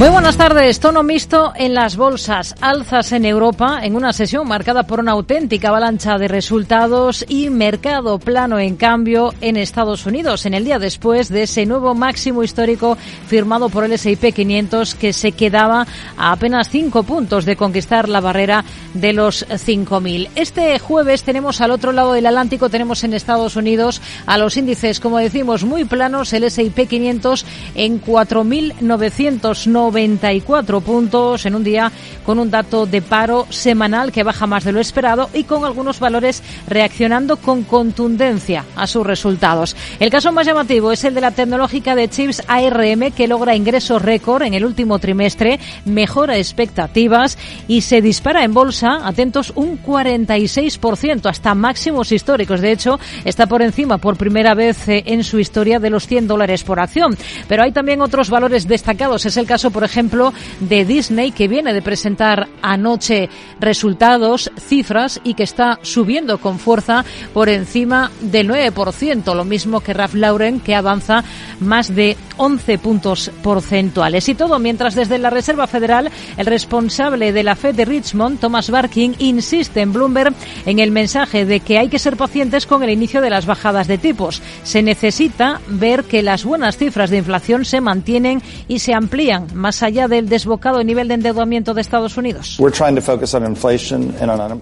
Muy buenas tardes. Tono mixto en las bolsas. Alzas en Europa en una sesión marcada por una auténtica avalancha de resultados y mercado plano en cambio en Estados Unidos en el día después de ese nuevo máximo histórico firmado por el S&P 500 que se quedaba a apenas cinco puntos de conquistar la barrera de los 5.000. Este jueves tenemos al otro lado del Atlántico, tenemos en Estados Unidos a los índices, como decimos, muy planos, el S&P 500 en 4.990 94 puntos en un día con un dato de paro semanal que baja más de lo esperado y con algunos valores reaccionando con contundencia a sus resultados. El caso más llamativo es el de la tecnológica de chips ARM que logra ingresos récord en el último trimestre, mejora expectativas y se dispara en bolsa, atentos, un 46% hasta máximos históricos. De hecho, está por encima por primera vez eh, en su historia de los 100 dólares por acción. Pero hay también otros valores destacados. Es el caso, por ejemplo, de Disney, que viene de presentar anoche resultados, cifras, y que está subiendo con fuerza por encima del 9%, lo mismo que Ralph Lauren, que avanza más de 11 puntos porcentuales. Y todo mientras desde la Reserva Federal, el responsable de la Fed de Richmond, Thomas Barking, insiste en Bloomberg en el mensaje de que hay que ser pacientes con el inicio de las bajadas de tipos. Se necesita ver que las buenas cifras de inflación se mantienen y se amplían más allá del desbocado nivel de endeudamiento de Estados Unidos.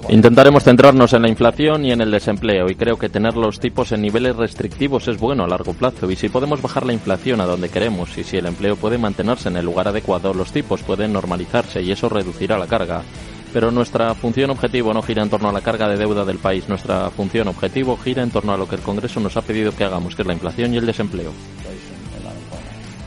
Intentaremos centrarnos en la inflación y en el desempleo y creo que tener los tipos en niveles restrictivos es bueno a largo plazo y si podemos bajar la inflación a donde queremos y si el empleo puede mantenerse en el lugar adecuado, los tipos pueden normalizarse y eso reducirá la carga pero nuestra función objetivo no gira en torno a la carga de deuda del país. Nuestra función objetivo gira en torno a lo que el Congreso nos ha pedido que hagamos, que es la inflación y el desempleo.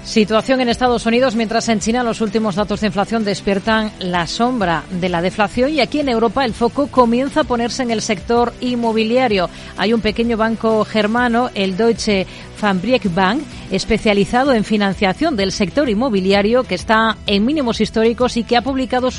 Situación en Estados Unidos, mientras en China los últimos datos de inflación despiertan la sombra de la deflación y aquí en Europa el foco comienza a ponerse en el sector inmobiliario. Hay un pequeño banco germano, el Deutsche Fabriek Bank, especializado en financiación del sector inmobiliario, que está en mínimos históricos y que ha duplicado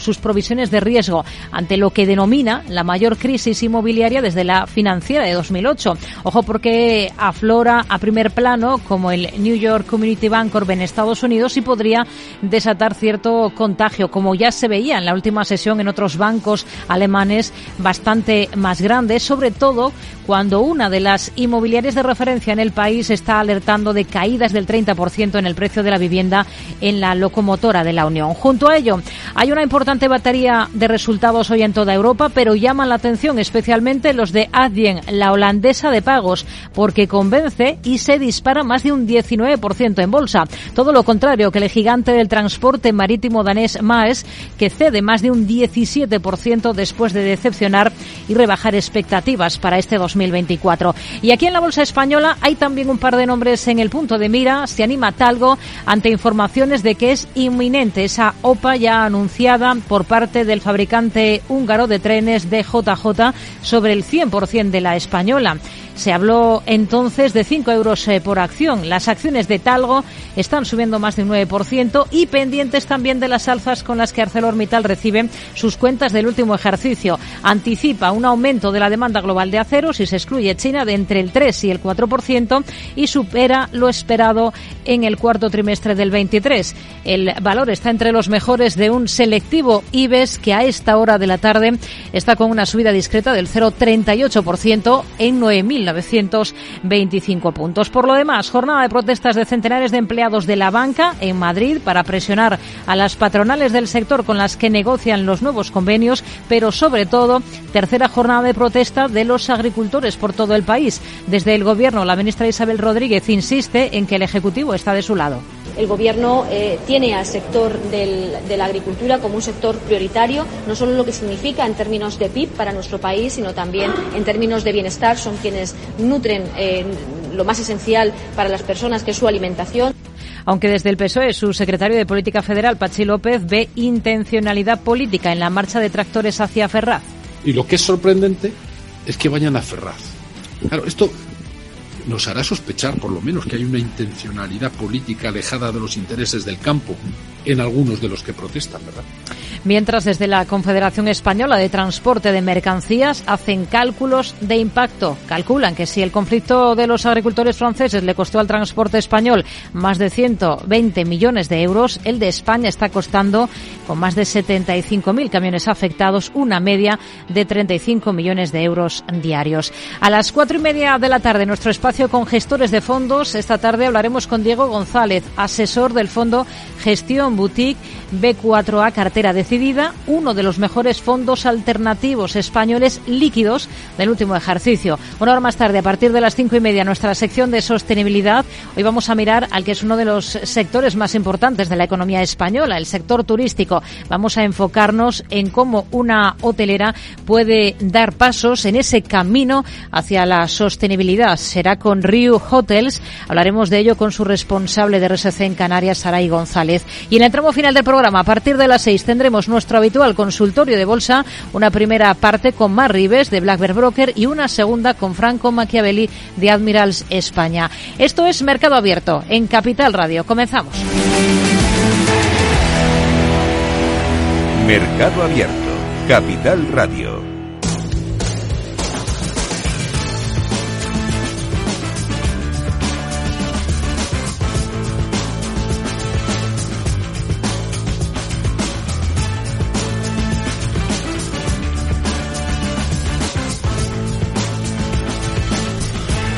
sus provisiones de riesgo ante lo que denomina la mayor crisis inmobiliaria desde la financiera de 2008. Ojo porque aflora a primer plano como el New York Community Bancorp en Estados Unidos y podría desatar cierto contagio, como ya se veía en la última sesión en otros bancos alemanes bastante más grandes, sobre todo cuando una de las inmobiliarias de referencia en el país está alertando de caídas del 30% en el precio de la vivienda en la locomotora de la Unión. Junto a ello, hay una importante batería de resultados hoy en toda Europa, pero llaman la atención especialmente los de Adyen, la holandesa de pagos, porque convence y se dispara más de un 19% en bolsa. Todo lo contrario que el gigante del transporte marítimo danés Maes, que cede más de un 17% después de decepcionar y rebajar expectativas para este 2024. Y aquí en la bolsa española hay también un par de nombres en el punto de mira. Se anima Talgo ante informaciones de que es inminente esa OPA ya anunciada por parte del fabricante húngaro de trenes DJJ sobre el 100% de la española. Se habló entonces de 5 euros eh, por acción. Las acciones de Talgo están subiendo más de un 9% y pendientes también de las alzas con las que ArcelorMittal recibe sus cuentas del último ejercicio. Anticipa un aumento de la demanda global de acero si se excluye China de entre el 3 y el 4% y supera lo esperado en el cuarto trimestre del 23. El valor está entre los mejores de un selectivo IBEX que a esta hora de la tarde está con una subida discreta del 0,38% en 9.000 1.925 puntos. Por lo demás, jornada de protestas de centenares de empleados de la banca en Madrid para presionar a las patronales del sector con las que negocian los nuevos convenios, pero sobre todo, tercera jornada de protesta de los agricultores por todo el país. Desde el Gobierno, la ministra Isabel Rodríguez insiste en que el Ejecutivo está de su lado. El Gobierno eh, tiene al sector de la agricultura como un sector prioritario, no solo lo que significa en términos de PIB para nuestro país, sino también en términos de bienestar. Son quienes nutren eh, lo más esencial para las personas, que es su alimentación. Aunque desde el PSOE su secretario de Política Federal, Pachi López, ve intencionalidad política en la marcha de tractores hacia Ferraz. Y lo que es sorprendente es que vayan a Ferraz. Claro, esto nos hará sospechar por lo menos que hay una intencionalidad política alejada de los intereses del campo en algunos de los que protestan, ¿verdad? Mientras desde la Confederación Española de Transporte de Mercancías hacen cálculos de impacto. Calculan que si el conflicto de los agricultores franceses le costó al transporte español más de 120 millones de euros, el de España está costando, con más de 75.000 camiones afectados, una media de 35 millones de euros diarios. A las cuatro y media de la tarde, nuestro espacio con gestores de fondos. Esta tarde hablaremos con Diego González, asesor del fondo Gestión Boutique B4A Cartera Decidida, uno de los mejores fondos alternativos españoles líquidos del último ejercicio. Una hora más tarde, a partir de las cinco y media, nuestra sección de sostenibilidad. Hoy vamos a mirar al que es uno de los sectores más importantes de la economía española, el sector turístico. Vamos a enfocarnos en cómo una hotelera puede dar pasos en ese camino hacia la sostenibilidad. Será con Riu Hotels. Hablaremos de ello con su responsable de RSC en Canarias, Saray González. Y en el tramo final del programa, a partir de las seis tendremos nuestro habitual consultorio de bolsa, una primera parte con Mar Rives de Black Broker y una segunda con Franco Machiavelli de Admirals España. Esto es Mercado Abierto en Capital Radio. Comenzamos. Mercado Abierto, Capital Radio.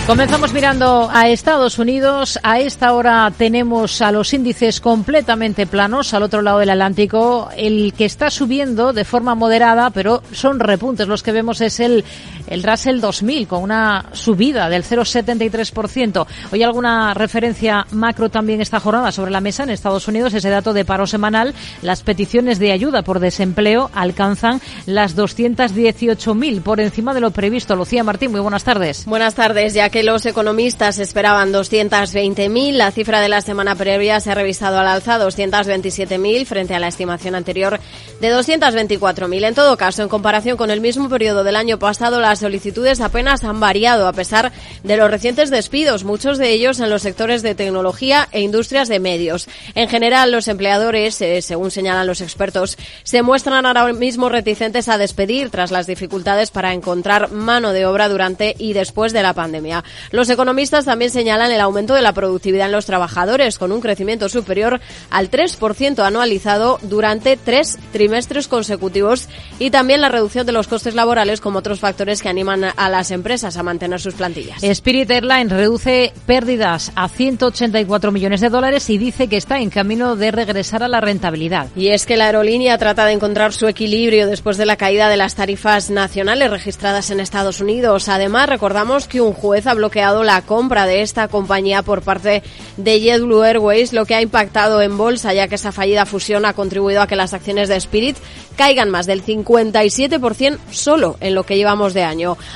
Comenzamos mirando a Estados Unidos. A esta hora tenemos a los índices completamente planos al otro lado del Atlántico. El que está subiendo de forma moderada, pero son repuntes. Los que vemos es el, el Russell 2000 con una subida del 0,73%. Hoy alguna referencia macro también esta jornada sobre la mesa en Estados Unidos. Ese dato de paro semanal. Las peticiones de ayuda por desempleo alcanzan las 218.000 por encima de lo previsto. Lucía Martín, muy buenas tardes. Buenas tardes. Ya que los economistas esperaban 220.000, la cifra de la semana previa se ha revisado al alza 227.000 frente a la estimación anterior de 224.000. En todo caso, en comparación con el mismo periodo del año pasado, las solicitudes apenas han variado a pesar de los recientes despidos, muchos de ellos en los sectores de tecnología e industrias de medios. En general, los empleadores, eh, según señalan los expertos, se muestran ahora mismo reticentes a despedir tras las dificultades para encontrar mano de obra durante y después de la pandemia. Los economistas también señalan el aumento de la productividad en los trabajadores, con un crecimiento superior al 3% anualizado durante tres trimestres consecutivos y también la reducción de los costes laborales como otros factores que animan a las empresas a mantener sus plantillas. Spirit Airlines reduce pérdidas a 184 millones de dólares y dice que está en camino de regresar a la rentabilidad. Y es que la aerolínea trata de encontrar su equilibrio después de la caída de las tarifas nacionales registradas en Estados Unidos. Además, recordamos que un juez ha bloqueado la compra de esta compañía por parte de JetBlue Airways, lo que ha impactado en bolsa, ya que esa fallida fusión ha contribuido a que las acciones de Spirit caigan más del 57% solo en lo que llevamos de año.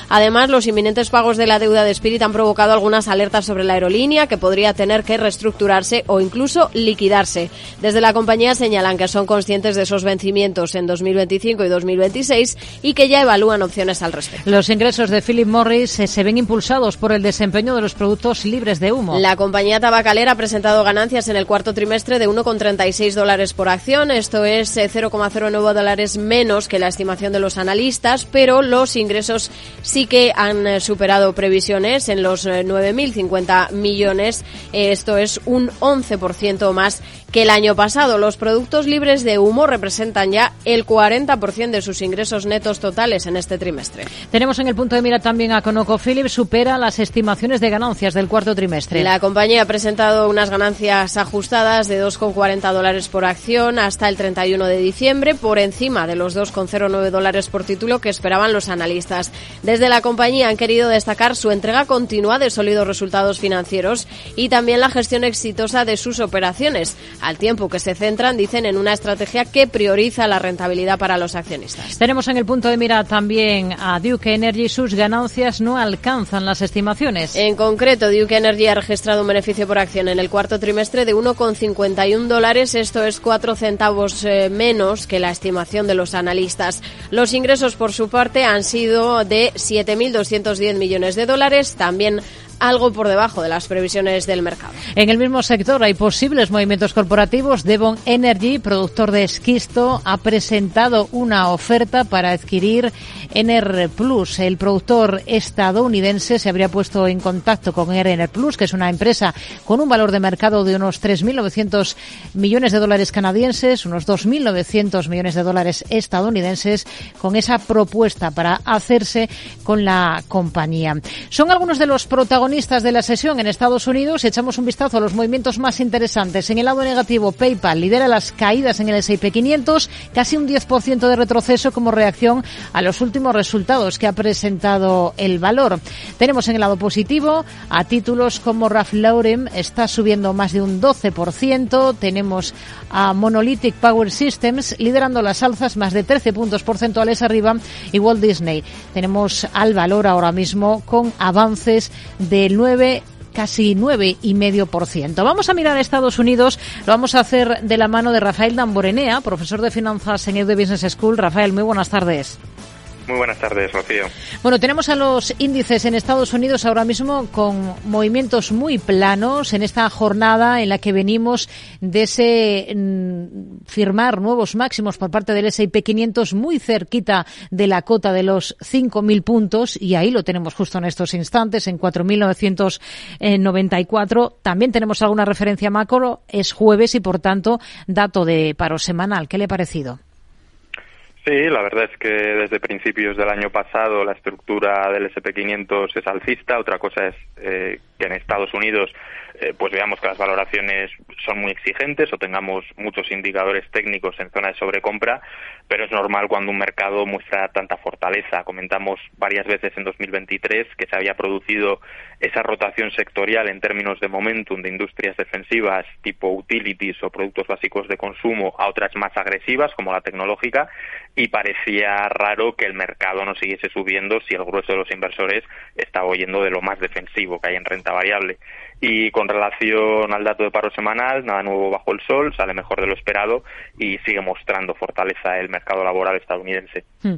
Además, los inminentes pagos de la deuda de Spirit han provocado algunas alertas sobre la aerolínea que podría tener que reestructurarse o incluso liquidarse. Desde la compañía señalan que son conscientes de esos vencimientos en 2025 y 2026 y que ya evalúan opciones al respecto. Los ingresos de Philip Morris se ven impulsados por el desempeño de los productos libres de humo. La compañía tabacalera ha presentado ganancias en el cuarto trimestre de 1,36 dólares por acción. Esto es 0,09 eh, dólares menos que la estimación de los analistas, pero los ingresos sí que han eh, superado previsiones en los 9.050 eh, millones. Esto es un 11% más que el año pasado. Los productos libres de humo representan ya el 40% de sus ingresos netos totales en este trimestre. Tenemos en el punto de mira también a ConocoPhillips, supera las estimaciones de ganancias del cuarto trimestre. La compañía ha presentado unas ganancias ajustadas de 2,40 dólares por acción hasta el 31 de diciembre, por encima de los 2,09 dólares por título que esperaban los analistas. Desde la compañía han querido destacar su entrega continua de sólidos resultados financieros y también la gestión exitosa de sus operaciones al tiempo que se centran, dicen, en una estrategia que prioriza la rentabilidad para los accionistas. Tenemos en el punto de mira también a Duke Energy. Sus ganancias no alcanzan las estimaciones. En concreto, Duke Energy ha registrado un beneficio por acción en el cuarto trimestre de 1,51 dólares. Esto es 4 centavos eh, menos que la estimación de los analistas. Los ingresos, por su parte, han sido de 7.210 millones de dólares. También algo por debajo de las previsiones del mercado. En el mismo sector hay posibles movimientos corporativos. Devon Energy, productor de esquisto, ha presentado una oferta para adquirir NR Plus. El productor estadounidense se habría puesto en contacto con NR Plus, que es una empresa con un valor de mercado de unos 3.900 millones de dólares canadienses, unos 2.900 millones de dólares estadounidenses, con esa propuesta para hacerse con la compañía. Son algunos de los protagonistas de la sesión en Estados Unidos, echamos un vistazo a los movimientos más interesantes. En el lado negativo, PayPal lidera las caídas en el S&P 500, casi un 10% de retroceso como reacción a los últimos resultados que ha presentado el valor. Tenemos en el lado positivo a títulos como Ralph Lauren, está subiendo más de un 12%. Tenemos a Monolithic Power Systems liderando las alzas más de 13 puntos porcentuales arriba y Walt Disney. Tenemos al valor ahora mismo con avances de del 9 casi 9,5%. Vamos a mirar a Estados Unidos, lo vamos a hacer de la mano de Rafael Damborenea, profesor de finanzas en EUD Business School. Rafael, muy buenas tardes. Muy buenas tardes, Rocío. Bueno, tenemos a los índices en Estados Unidos ahora mismo con movimientos muy planos en esta jornada en la que venimos de ese mm, firmar nuevos máximos por parte del S&P 500 muy cerquita de la cota de los 5.000 puntos y ahí lo tenemos justo en estos instantes en 4.994. También tenemos alguna referencia macro, es jueves y por tanto dato de paro semanal. ¿Qué le ha parecido? Sí, la verdad es que desde principios del año pasado la estructura del SP500 es alcista. Otra cosa es eh, que en Estados Unidos eh, pues veamos que las valoraciones son muy exigentes o tengamos muchos indicadores técnicos en zona de sobrecompra, pero es normal cuando un mercado muestra tanta fortaleza. Comentamos varias veces en 2023 que se había producido esa rotación sectorial en términos de momentum de industrias defensivas tipo utilities o productos básicos de consumo a otras más agresivas como la tecnológica y parecía raro que el mercado no siguiese subiendo si el grueso de los inversores estaba oyendo de lo más defensivo que hay en renta variable. Y con relación al dato de paro semanal, nada nuevo bajo el sol, sale mejor de lo esperado y sigue mostrando fortaleza el mercado laboral estadounidense. Hmm.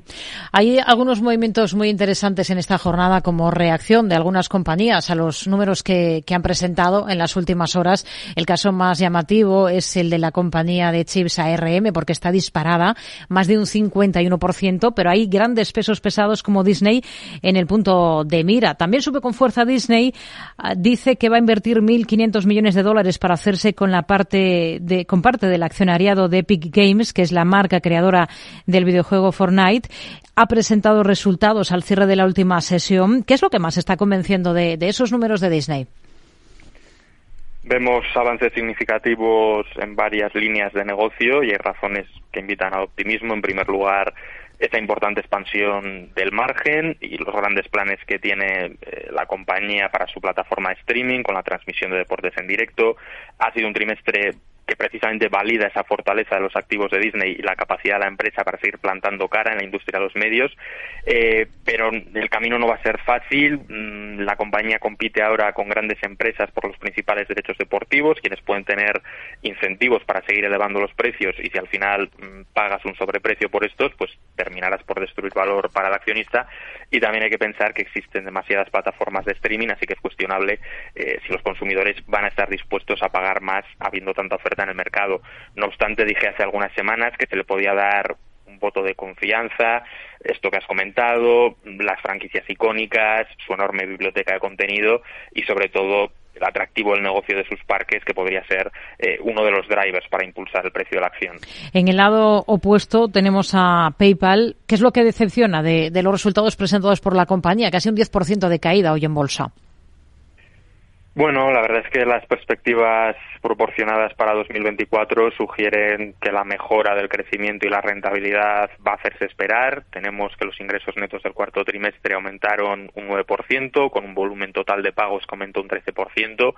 Hay algunos movimientos muy interesantes en esta jornada como reacción de algunas compañías a los números que, que han presentado en las últimas horas. El caso más llamativo es el de la compañía de chips ARM porque está disparada más de un 51%, pero hay grandes pesos pesados como Disney en el punto de mira. También sube con fuerza Disney, ah, dice que va a invertir 1.500 millones de dólares para hacerse con la parte de, con parte del accionariado de Epic Games, que es la marca creadora del videojuego Fortnite. Ha presentado resultados al cierre de la última sesión. ¿Qué es lo que más está convenciendo de, esos números de Disney? Vemos avances significativos en varias líneas de negocio y hay razones que invitan al optimismo. En primer lugar, esta importante expansión del margen y los grandes planes que tiene eh, la compañía para su plataforma de streaming con la transmisión de deportes en directo. Ha sido un trimestre que precisamente valida esa fortaleza de los activos de Disney y la capacidad de la empresa para seguir plantando cara en la industria de los medios. Eh, pero el camino no va a ser fácil. Mm, la compañía compite ahora con grandes empresas por los principales derechos deportivos, quienes pueden tener incentivos para seguir elevando los precios y si al final mm, pagas un sobreprecio por estos, pues terminarás por destruir valor para el accionista. Y también hay que pensar que existen demasiadas plataformas de streaming, así que es cuestionable eh, si los consumidores van a estar dispuestos a pagar más habiendo tanta oferta en el mercado. No obstante, dije hace algunas semanas que se le podía dar un voto de confianza, esto que has comentado, las franquicias icónicas, su enorme biblioteca de contenido y sobre todo el atractivo del negocio de sus parques que podría ser eh, uno de los drivers para impulsar el precio de la acción. En el lado opuesto tenemos a PayPal. ¿Qué es lo que decepciona de, los resultados presentados por la compañía? Casi un 10% de caída hoy en bolsa. Bueno, la verdad es que las perspectivas proporcionadas para 2024 sugieren que la mejora del crecimiento y la rentabilidad va a hacerse esperar. Tenemos que los ingresos netos del cuarto trimestre aumentaron un 9%, con un volumen total de pagos que aumentó un 13%.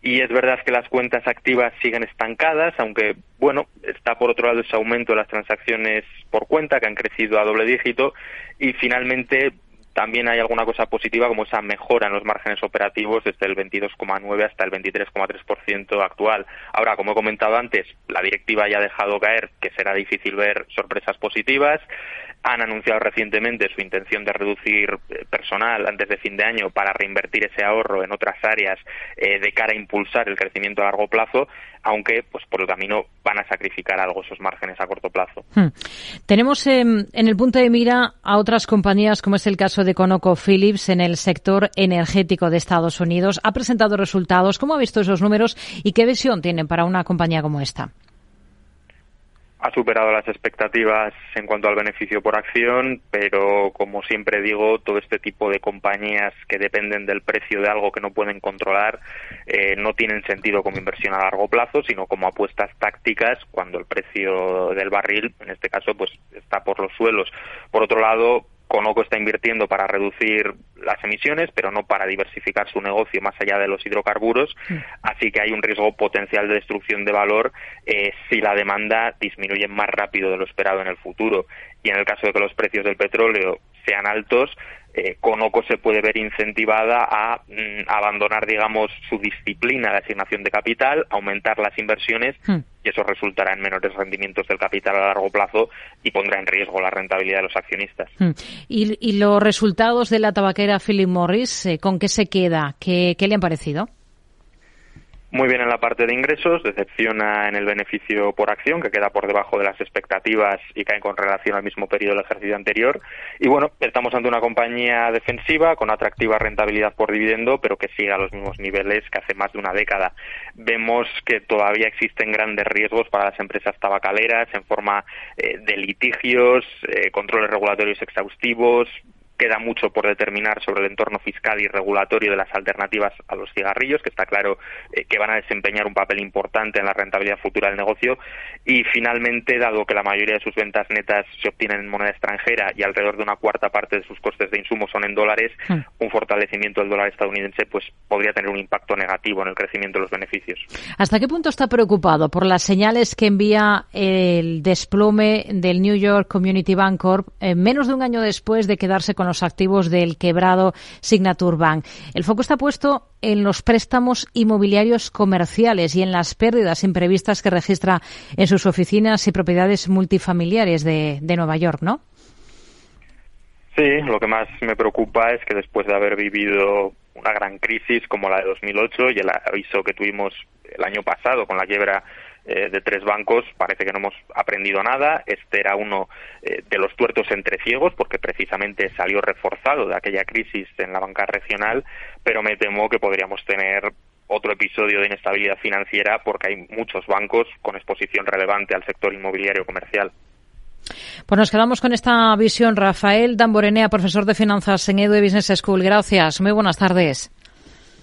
Y es verdad que las cuentas activas siguen estancadas, aunque, bueno, está por otro lado ese aumento de las transacciones por cuenta, que han crecido a doble dígito. Y finalmente también hay alguna cosa positiva como esa mejora en los márgenes operativos desde el 22,9 hasta el 23,3% actual. Ahora, como he comentado antes, la directiva ya ha dejado caer que será difícil ver sorpresas positivas han anunciado recientemente su intención de reducir eh, personal antes de fin de año para reinvertir ese ahorro en otras áreas eh, de cara a impulsar el crecimiento a largo plazo, aunque pues por el camino van a sacrificar algo esos márgenes a corto plazo. Hmm. Tenemos em, en el punto de mira a otras compañías, como es el caso de ConocoPhillips en el sector energético de Estados Unidos. Ha presentado resultados. ¿Cómo ha visto esos números y qué visión tienen para una compañía como esta? Ha superado las expectativas en cuanto al beneficio por acción, pero como siempre digo, todo este tipo de compañías que dependen del precio de algo que no pueden controlar eh, no tienen sentido como inversión a largo plazo, sino como apuestas tácticas cuando el precio del barril, en este caso, pues está por los suelos. Por otro lado, Conoco está invirtiendo para reducir las emisiones, pero no para diversificar su negocio más allá de los hidrocarburos, así que hay un riesgo potencial de destrucción de valor eh, si la demanda disminuye más rápido de lo esperado en el futuro. Y en el caso de que los precios del petróleo sean altos, eh, Conoco se puede ver incentivada a mm, abandonar, digamos, su disciplina de asignación de capital, aumentar las inversiones hmm. y eso resultará en menores rendimientos del capital a largo plazo y pondrá en riesgo la rentabilidad de los accionistas. Hmm. ¿Y, los resultados de la tabaquera Philip Morris, eh, con qué se queda? ¿Qué, ¿Qué le han parecido? Muy bien en la parte de ingresos, decepciona en el beneficio por acción, que queda por debajo de las expectativas y cae con relación al mismo periodo del ejercicio anterior. Y bueno, estamos ante una compañía defensiva con atractiva rentabilidad por dividendo, pero que sigue a los mismos niveles que hace más de una década. Vemos que todavía existen grandes riesgos para las empresas tabacaleras en forma eh, de litigios, eh, controles regulatorios exhaustivos, queda mucho por determinar sobre el entorno fiscal y regulatorio de las alternativas a los cigarrillos, que está claro eh, que van a desempeñar un papel importante en la rentabilidad futura del negocio. Y finalmente, dado que la mayoría de sus ventas netas se obtienen en moneda extranjera y alrededor de una cuarta parte de sus costes de insumo son en dólares, hmm. un fortalecimiento del dólar estadounidense pues podría tener un impacto negativo en el crecimiento de los beneficios. ¿Hasta qué punto está preocupado por las señales que envía el desplome del New York Community Bank Corp eh, menos de un año después de quedarse con los activos del quebrado Signature Bank. El foco está puesto en los préstamos inmobiliarios comerciales y en las pérdidas imprevistas que registra en sus oficinas y propiedades multifamiliares de, de Nueva York, ¿no? Sí, lo que más me preocupa es que después de haber vivido una gran crisis como la de 2008 y el aviso que tuvimos el año pasado con la quiebra eh, de tres bancos parece que no hemos aprendido nada. Este era uno eh, de los tuertos entre ciegos porque precisamente salió reforzado de aquella crisis en la banca regional, pero me temo que podríamos tener otro episodio de inestabilidad financiera porque hay muchos bancos con exposición relevante al sector inmobiliario comercial. Pues nos quedamos con esta visión. Rafael Damborenea, profesor de finanzas en Edu Business School. Gracias. Muy buenas tardes.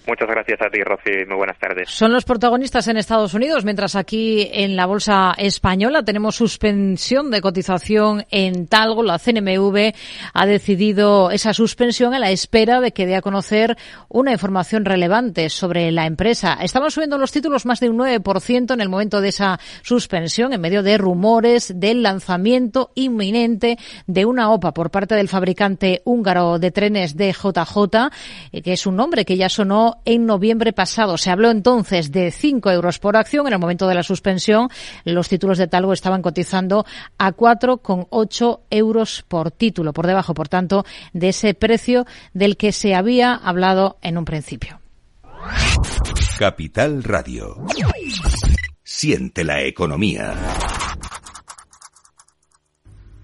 Muchas gracias a ti, Rocío, muy buenas tardes. Son los protagonistas en Estados Unidos, mientras aquí en la bolsa española tenemos suspensión de cotización en Talgo. La CNMV ha decidido esa suspensión a la espera de que dé a conocer una información relevante sobre la empresa. Estaban subiendo los títulos más de un 9% en el momento de esa suspensión, en medio de rumores del lanzamiento inminente de una OPA por parte del fabricante húngaro de trenes DJJ, eh, que es un nombre que ya sonó en noviembre pasado. Se habló entonces de 5 euros por acción. En el momento de la suspensión, los títulos de Talgo estaban cotizando a 4,8 euros por título, por debajo, por tanto, de ese precio del que se había hablado en un principio. Capital Radio. Siente la economía.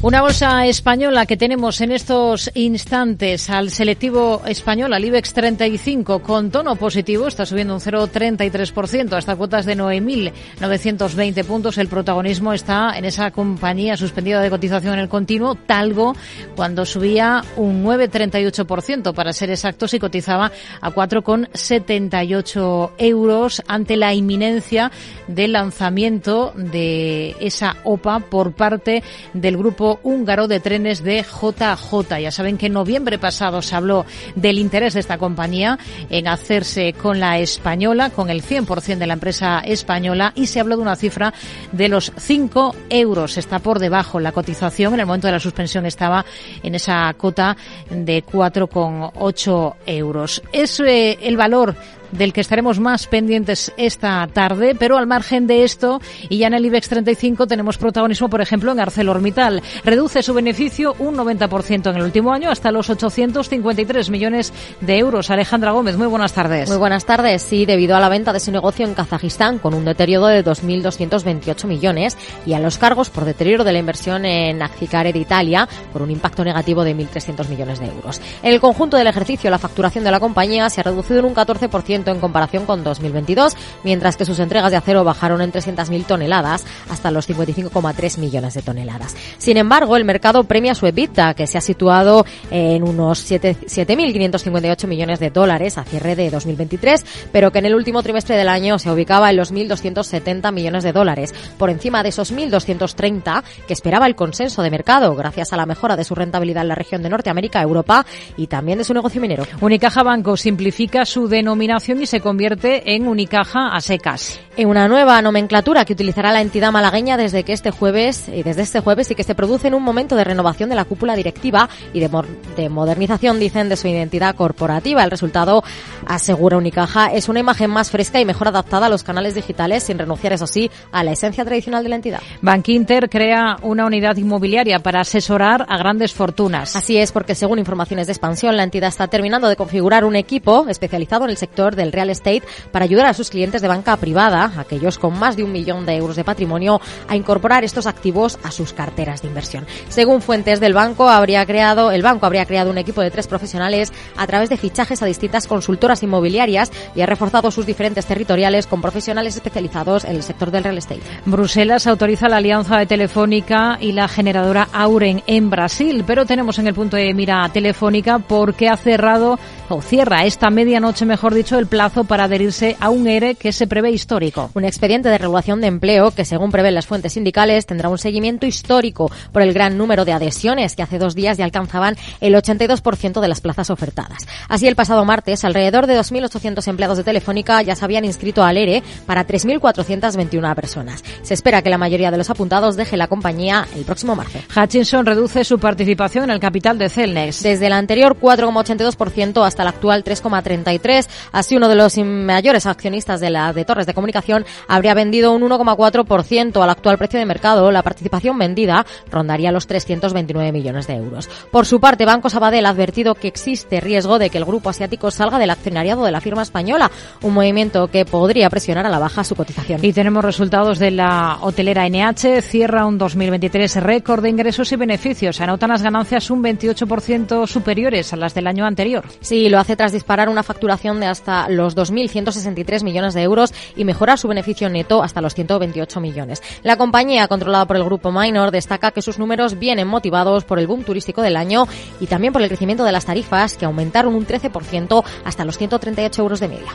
Una bolsa española que tenemos en estos instantes al selectivo español, al IBEX 35, con tono positivo, está subiendo un 0,33% hasta cuotas de 9.920 puntos. El protagonismo está en esa compañía suspendida de cotización en el continuo, Talgo, cuando subía un 9,38% para ser exactos y cotizaba a 4,78 euros ante la inminencia del lanzamiento de esa OPA por parte del grupo húngaro de trenes de JJ. Ya saben que en noviembre pasado se habló del interés de esta compañía en hacerse con la española, con el 100% de la empresa española y se habló de una cifra de los 5 euros. Está por debajo la cotización. En el momento de la suspensión estaba en esa cota de 4,8 euros. Es eh, el valor del que estaremos más pendientes esta tarde, pero al margen de esto, y ya en el IBEX 35 tenemos protagonismo, por ejemplo, en ArcelorMittal. Reduce su beneficio un 90% en el último año hasta los 853 millones de euros. Alejandra Gómez, muy buenas tardes. Muy buenas tardes. Sí, debido a la venta de su negocio en Kazajistán con un deterioro de 2.228 millones y a los cargos por deterioro de la inversión en Accicare de Italia por un impacto negativo de 1.300 millones de euros. En el conjunto del ejercicio, la facturación de la compañía se ha reducido en un 14% en comparación con 2022, mientras que sus entregas de acero bajaron en 300.000 toneladas hasta los 55,3 millones de toneladas. Sin embargo, el mercado premia su EBITDA, que se ha situado en unos 7.558 millones de dólares a cierre de 2023, pero que en el último trimestre del año se ubicaba en los 1.270 millones de dólares, por encima de esos 1.230 que esperaba el consenso de mercado, gracias a la mejora de su rentabilidad en la región de Norteamérica, Europa y también de su negocio minero. Unicaja Banco simplifica su denominación y se convierte en Unicaja a secas. En una nueva nomenclatura que utilizará la entidad malagueña desde que este jueves y desde este jueves y que se produce en un momento de renovación de la cúpula directiva y de, de modernización, dicen, de su identidad corporativa. El resultado, asegura Unicaja, es una imagen más fresca y mejor adaptada a los canales digitales sin renunciar, eso sí, a la esencia tradicional de la entidad. Bankinter crea una unidad inmobiliaria para asesorar a grandes fortunas. Así es, porque según informaciones de expansión, la entidad está terminando de configurar un equipo especializado en el sector del real estate para ayudar a sus clientes de banca privada, aquellos con más de un millón de euros de patrimonio, a incorporar estos activos a sus carteras de inversión. Según fuentes del banco, habría creado, el banco habría creado un equipo de tres profesionales a través de fichajes a distintas consultoras inmobiliarias y ha reforzado sus diferentes territoriales con profesionales especializados en el sector del real estate. Bruselas autoriza la alianza de Telefónica y la generadora Auren en Brasil, pero tenemos en el punto de mira Telefónica porque ha cerrado o cierra esta medianoche, mejor dicho, el plazo para adherirse a un ERE que se prevé histórico. Un expediente de regulación de empleo que, según prevén las fuentes sindicales, tendrá un seguimiento histórico por el gran número de adhesiones que hace dos días ya alcanzaban el 82% de las plazas ofertadas. Así, el pasado martes, alrededor de 2.800 empleados de Telefónica ya se habían inscrito al ERE para 3.421 personas. Se espera que la mayoría de los apuntados deje la compañía el próximo marzo. Hutchinson reduce su participación en el capital de Celnex. Desde el anterior 4,82% hasta el actual 3,33%. Así, uno de los mayores accionistas de la de Torres de Comunicación habría vendido un 1,4% al actual precio de mercado. La participación vendida rondaría los 329 millones de euros. Por su parte, Banco Sabadell ha advertido que existe riesgo de que el grupo asiático salga del accionariado de la firma española, un movimiento que podría presionar a la baja su cotización. Y tenemos resultados de la hotelera NH. Cierra un 2023 récord de ingresos y beneficios. Anotan las ganancias un 28% superiores a las del año anterior. Sí, lo hace tras disparar una facturación de hasta los 2.163 millones de euros y mejorar su beneficio neto hasta los 128 millones. La compañía, controlada por el grupo Minor, destaca que sus números vienen motivados por el boom turístico del año y también por el crecimiento de las tarifas, que aumentaron un 13% hasta los 138 euros de media.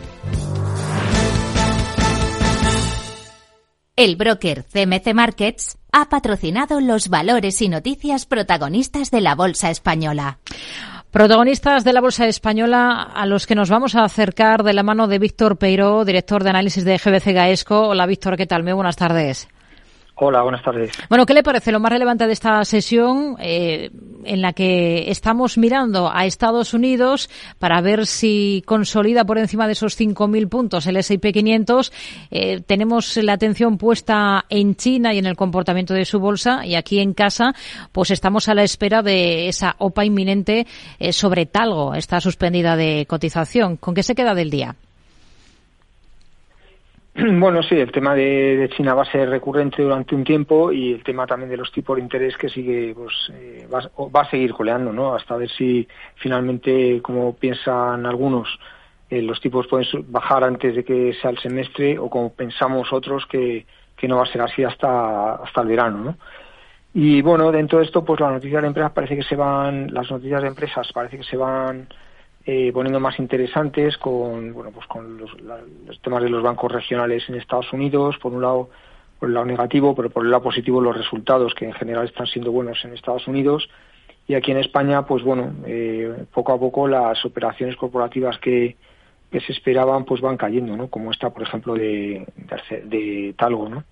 El broker CMC Markets ha patrocinado los valores y noticias protagonistas de la Bolsa Española. Protagonistas de la Bolsa Española a los que nos vamos a acercar de la mano de Víctor Peiro, director de análisis de GBC Gaesco. Hola Víctor, ¿qué tal? Muy buenas tardes. Hola, buenas tardes. Bueno, ¿qué le parece lo más relevante de esta sesión eh, en la que estamos mirando a Estados Unidos para ver si consolida por encima de esos 5.000 puntos el S&P 500? Eh, tenemos la atención puesta en China y en el comportamiento de su bolsa y aquí en casa pues estamos a la espera de esa OPA inminente eh, sobre Talgo, esta suspendida de cotización. ¿Con qué se queda del día? Bueno, sí, el tema de, China va a ser recurrente durante un tiempo y el tema también de los tipos de interés que sigue, pues, eh, va, va, a seguir coleando, ¿no? Hasta ver si finalmente, como piensan algunos, eh, los tipos pueden bajar antes de que sea el semestre o como pensamos otros que, que no va a ser así hasta, hasta el verano, ¿no? Y bueno, dentro de esto, pues las noticias de empresas parece que se van, las noticias de empresas parece que se van eh, poniendo más interesantes con, bueno, pues con los, temas de los bancos regionales en Estados Unidos, por un lado, por el lado negativo, pero por el lado positivo los resultados que en general están siendo buenos en Estados Unidos. Y aquí en España, pues bueno, eh, poco a poco las operaciones corporativas que, que se esperaban pues van cayendo, ¿no? Como esta, por ejemplo, de, de, de Talgo, ¿no?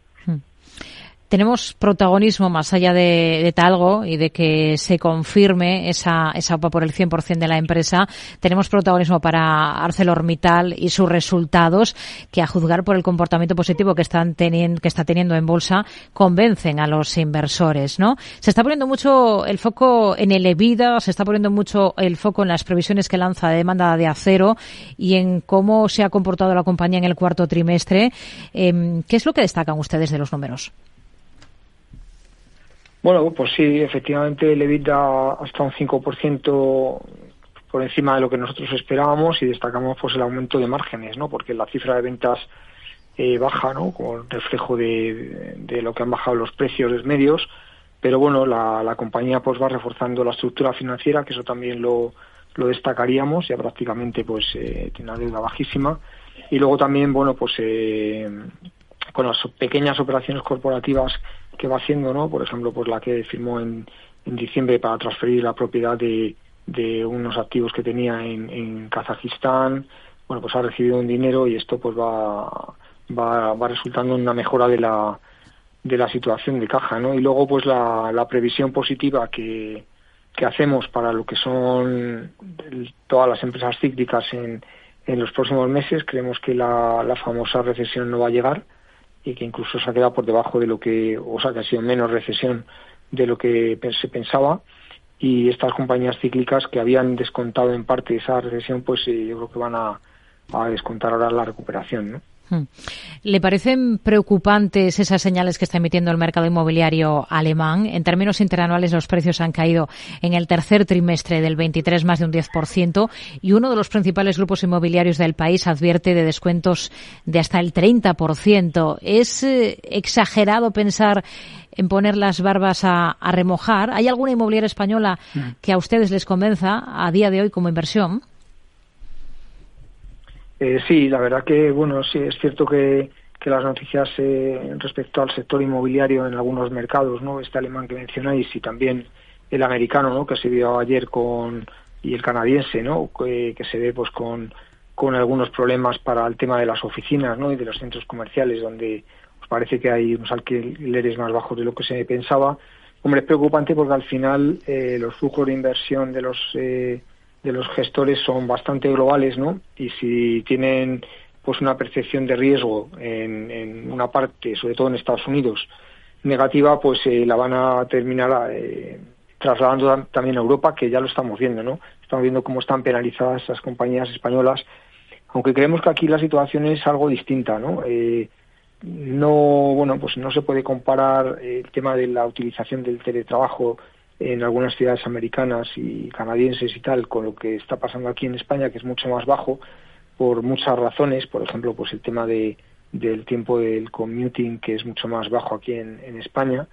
Tenemos protagonismo más allá de, Talgo y de que se confirme esa, esa OPA por el 100% de la empresa. Tenemos protagonismo para ArcelorMittal y sus resultados que a juzgar por el comportamiento positivo que están teniendo, que está teniendo en bolsa convencen a los inversores, ¿no? Se está poniendo mucho el foco en el EBITDA, se está poniendo mucho el foco en las previsiones que lanza de demanda de acero y en cómo se ha comportado la compañía en el cuarto trimestre. Em, ¿Qué es lo que destacan ustedes de los números? Bueno, pues sí, efectivamente el EBITDA hasta un 5% por encima de lo que nosotros esperábamos y destacamos pues el aumento de márgenes, ¿no? Porque la cifra de ventas eh, baja, ¿no? Como reflejo de, lo que han bajado los precios de medios, pero bueno, la, la compañía pues va reforzando la estructura financiera, que eso también lo, lo destacaríamos, ya prácticamente pues eh, tiene una deuda bajísima y luego también, bueno, pues eh, con las pequeñas operaciones corporativas que va haciendo, ¿no? Por ejemplo, pues la que firmó en, en diciembre para transferir la propiedad de, de unos activos que tenía en, en Kazajistán, bueno, pues ha recibido un dinero y esto pues va, va, va resultando en una mejora de la, de la situación de caja, ¿no? Y luego pues la, la previsión positiva que, que hacemos para lo que son todas las empresas cíclicas en, en los próximos meses, creemos que la, la famosa recesión no va a llegar, y que incluso se ha quedado por debajo de lo que, o sea, que ha sido menos recesión de lo que se pensaba. Y estas compañías cíclicas que habían descontado en parte esa recesión, pues eh, yo creo que van a, a descontar ahora la recuperación, ¿no? Hmm. ¿Le parecen preocupantes esas señales que está emitiendo el mercado inmobiliario alemán? En términos interanuales, los precios han caído en el tercer trimestre del 23 más de un 10% y uno de los principales grupos inmobiliarios del país advierte de descuentos de hasta el 30%. ¿Es eh, exagerado pensar en poner las barbas a, a remojar? ¿Hay alguna inmobiliaria española hmm. que a ustedes les convenza a día de hoy como inversión? Eh, sí, la verdad que, bueno, sí, es cierto que, que las noticias eh, respecto al sector inmobiliario en algunos mercados, ¿no? Este alemán que mencionáis y también el americano, ¿no? Que se vio ayer con, y el canadiense, ¿no? Que, se ve, pues, con, con algunos problemas para el tema de las oficinas, ¿no? Y de los centros comerciales, donde pues, parece que hay unos alquileres más bajos de lo que se pensaba. Hombre, es preocupante porque al final eh, los flujos de inversión de los eh, de los gestores son bastante globales, ¿no? Y si tienen pues una percepción de riesgo en, en una parte, sobre todo en Estados Unidos, negativa, pues eh, la van a terminar eh, trasladando también a Europa, que ya lo estamos viendo, ¿no? Estamos viendo cómo están penalizadas esas compañías españolas, aunque creemos que aquí la situación es algo distinta, ¿no? Eh, no, bueno, pues no se puede comparar el tema de la utilización del teletrabajo en algunas ciudades americanas y canadienses y tal con lo que está pasando aquí en España que es mucho más bajo por muchas razones por ejemplo pues el tema de del tiempo del commuting que es mucho más bajo aquí en, España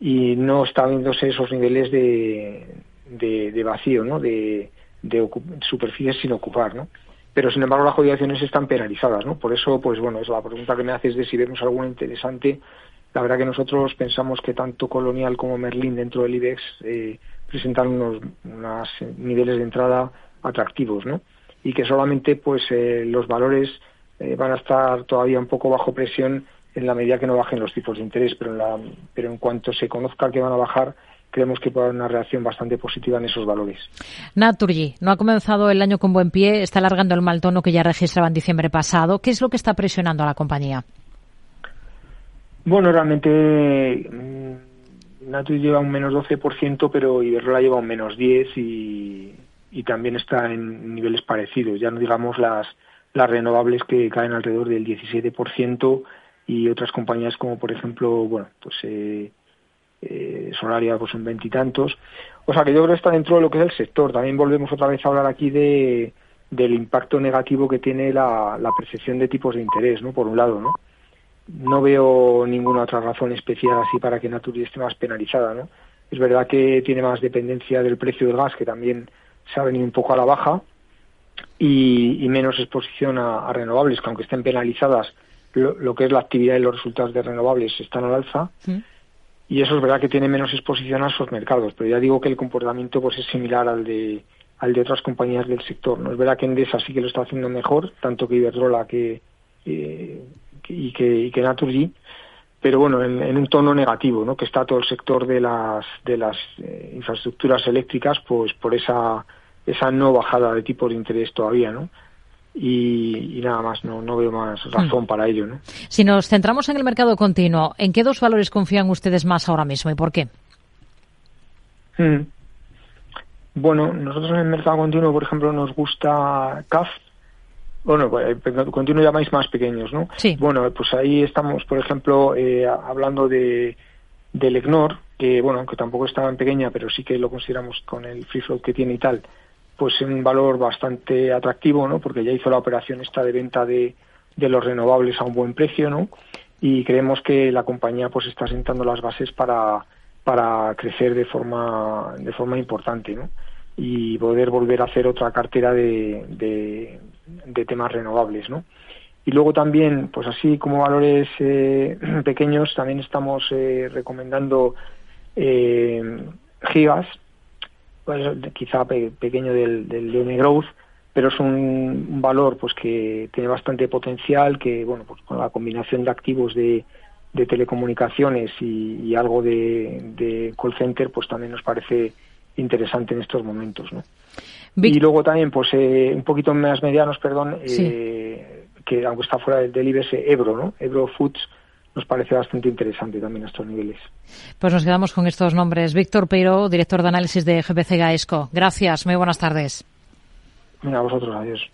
y no está viéndose esos niveles de, de, vacío no de, de superficies sin ocupar no pero sin embargo las jubilaciones están penalizadas no por eso pues bueno es la pregunta que me haces de si vemos alguna interesante la verdad que nosotros pensamos que tanto Colonial como Merlin dentro del IBEX eh, presentan unos, niveles de entrada atractivos, ¿no? Y que solamente pues eh, los valores eh, van a estar todavía un poco bajo presión en la medida que no bajen los tipos de interés, pero en, la, pero en cuanto se conozca que van a bajar, creemos que puede haber una reacción bastante positiva en esos valores. Naturgy no ha comenzado el año con buen pie, está alargando el mal tono que ya registraba en diciembre pasado. ¿Qué es lo que está presionando a la compañía? Bueno, realmente mm, Natus lleva un menos 12%, pero Iberdrola lleva un menos 10% y, también está en niveles parecidos. Ya no digamos las, las renovables que caen alrededor del 17% y otras compañías como por ejemplo, bueno, pues eh, eh, Solaria pues un veintitantos. O sea que yo creo que está dentro de lo que es el sector. También volvemos otra vez a hablar aquí de del impacto negativo que tiene la, la percepción de tipos de interés, ¿no? Por un lado, ¿no? No veo ninguna otra razón especial así para que Naturgy esté más penalizada, ¿no? Es verdad que tiene más dependencia del precio del gas, que también se ha venido un poco a la baja, y, menos exposición a, renovables, que aunque estén penalizadas, lo, que es la actividad y los resultados de renovables están al alza. Y eso es verdad que tiene menos exposición a esos mercados, pero ya digo que el comportamiento pues es similar al de al de otras compañías del sector. No es verdad que Endesa sí que lo está haciendo mejor, tanto que Iberdrola que, y que, y que Naturgy, pero bueno, en, un tono negativo, ¿no? Que está todo el sector de las de las eh, infraestructuras eléctricas, pues por esa esa no bajada de tipos de interés todavía, ¿no? Y, nada más, no, no veo más razón hmm. para ello, ¿no? Si nos centramos en el mercado continuo, ¿en qué dos valores confían ustedes más ahora mismo y por qué? Hmm. Bueno, nosotros en el mercado continuo, por ejemplo, nos gusta CAF. Bueno, pues, eh, continuo llamáis más pequeños, ¿no? Sí. Bueno, pues ahí estamos, por ejemplo, eh, hablando de del EGNOR, que bueno, aunque tampoco está tan pequeña, pero sí que lo consideramos con el free float que tiene y tal, pues un valor bastante atractivo, ¿no? Porque ya hizo la operación esta de venta de, de los renovables a un buen precio, ¿no? Y creemos que la compañía pues está sentando las bases para para crecer de forma de forma importante, ¿no? y poder volver a hacer otra cartera de, de, temas renovables, ¿no? Y luego también, pues así como valores eh, pequeños, también estamos eh, recomendando eh, gigas, pues, quizá pequeño del, del Growth, pero es un, valor pues que tiene bastante potencial, que bueno, pues con la combinación de activos de, de telecomunicaciones y, y algo de, de, call center, pues también nos parece interesante en estos momentos, ¿no? Y luego también, pues eh, un poquito más medianos, perdón, eh, que aunque está fuera del IBS, Ebro, ¿no? Ebro Foods nos parece bastante interesante también a estos niveles. Pues nos quedamos con estos nombres. Víctor Peiro, director de análisis de GPC Gaesco. Gracias, muy buenas tardes. Mira, a vosotros, adiós.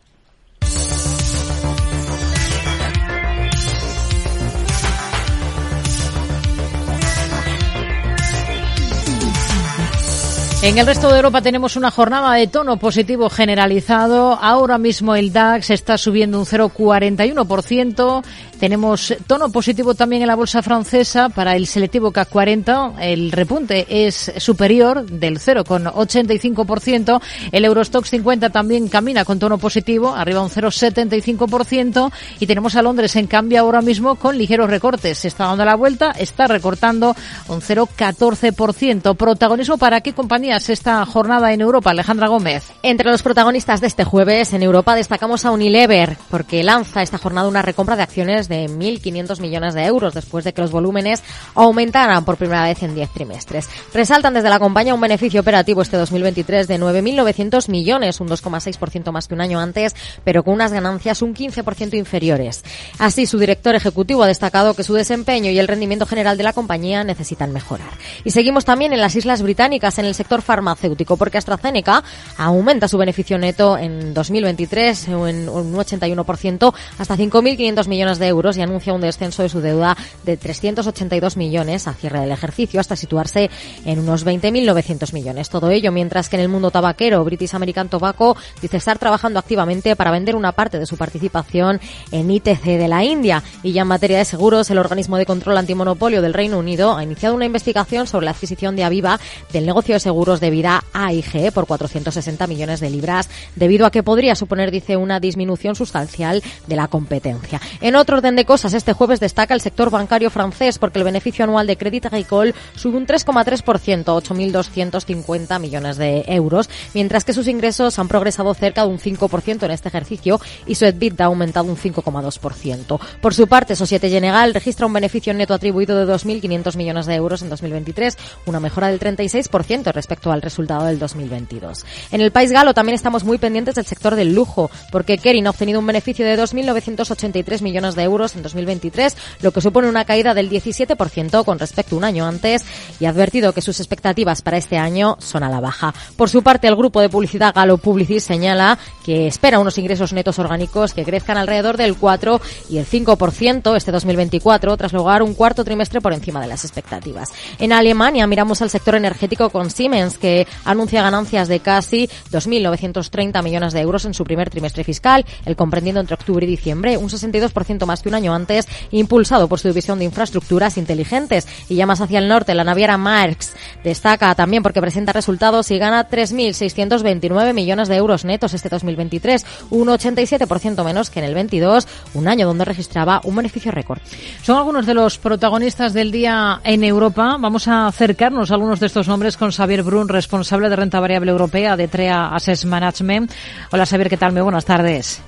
En el resto de Europa tenemos una jornada de tono positivo generalizado. Ahora mismo el DAX está subiendo un 0,41%. Tenemos tono positivo también en la bolsa francesa para el selectivo CAC 40. El repunte es superior del 0,85%. El Eurostox 50 también camina con tono positivo, arriba un 0,75%. Y tenemos a Londres en cambio ahora mismo con ligeros recortes. Se está dando la vuelta, está recortando un 0,14%. Protagonismo para qué esta jornada en Europa, Alejandra Gómez. Entre los protagonistas de este jueves en Europa destacamos a Unilever porque lanza esta jornada una recompra de acciones de 1.500 millones de euros después de que los volúmenes aumentaran por primera vez en 10 trimestres. Resaltan desde la compañía un beneficio operativo este 2023 de 9.900 millones, un 2,6% más que un año antes, pero con unas ganancias un 15% inferiores. Así, su director ejecutivo ha destacado que su desempeño y el rendimiento general de la compañía necesitan mejorar. Y seguimos también en las Islas Británicas, en el sector farmacéutico, porque AstraZeneca aumenta su beneficio neto en 2023 en un 81% hasta 5.500 millones de euros y anuncia un descenso de su deuda de 382 millones a cierre del ejercicio hasta situarse en unos 20.900 millones. Todo ello mientras que en el mundo tabaquero British American Tobacco dice estar trabajando activamente para vender una parte de su participación en ITC de la India. Y ya en materia de seguros, el organismo de control antimonopolio del Reino Unido ha iniciado una investigación sobre la adquisición de Aviva del negocio de seguros de vida AIG por 460 millones de libras, debido a que podría suponer, dice, una disminución sustancial de la competencia. En otro orden de cosas, este jueves destaca el sector bancario francés porque el beneficio anual de Crédit Agricole sube un 3,3%, 8.250 millones de euros, mientras que sus ingresos han progresado cerca de un 5% en este ejercicio y su EBITDA ha aumentado un 5,2%. Por su parte, Societe General registra un beneficio neto atribuido de 2.500 millones de euros en 2023, una mejora del 36% respecto respecto al resultado del 2022. En el país galo también estamos muy pendientes del sector del lujo, porque Kering ha obtenido un beneficio de 2.983 millones de euros en 2023, lo que supone una caída del 17% con respecto a un año antes, y ha advertido que sus expectativas para este año son a la baja. Por su parte, el grupo de publicidad Galo Publicis señala que espera unos ingresos netos orgánicos que crezcan alrededor del 4 y el 5% este 2024, tras lograr un cuarto trimestre por encima de las expectativas. En Alemania miramos al sector energético con Siemens, que anuncia ganancias de casi 2.930 millones de euros en su primer trimestre fiscal, el comprendiendo entre octubre y diciembre, un 62% más que un año antes, impulsado por su división de infraestructuras inteligentes. Y ya más hacia el norte, la naviera Marx destaca también porque presenta resultados y gana 3.629 millones de euros netos este 2023, un 87% menos que en el 22, un año donde registraba un beneficio récord. Son algunos de los protagonistas del día en Europa. Vamos a acercarnos a algunos de estos nombres con Xavier Brun, responsable de renta variable europea de TREA Management. Hola Xavier, ¿qué tal? Muy buenas tardes.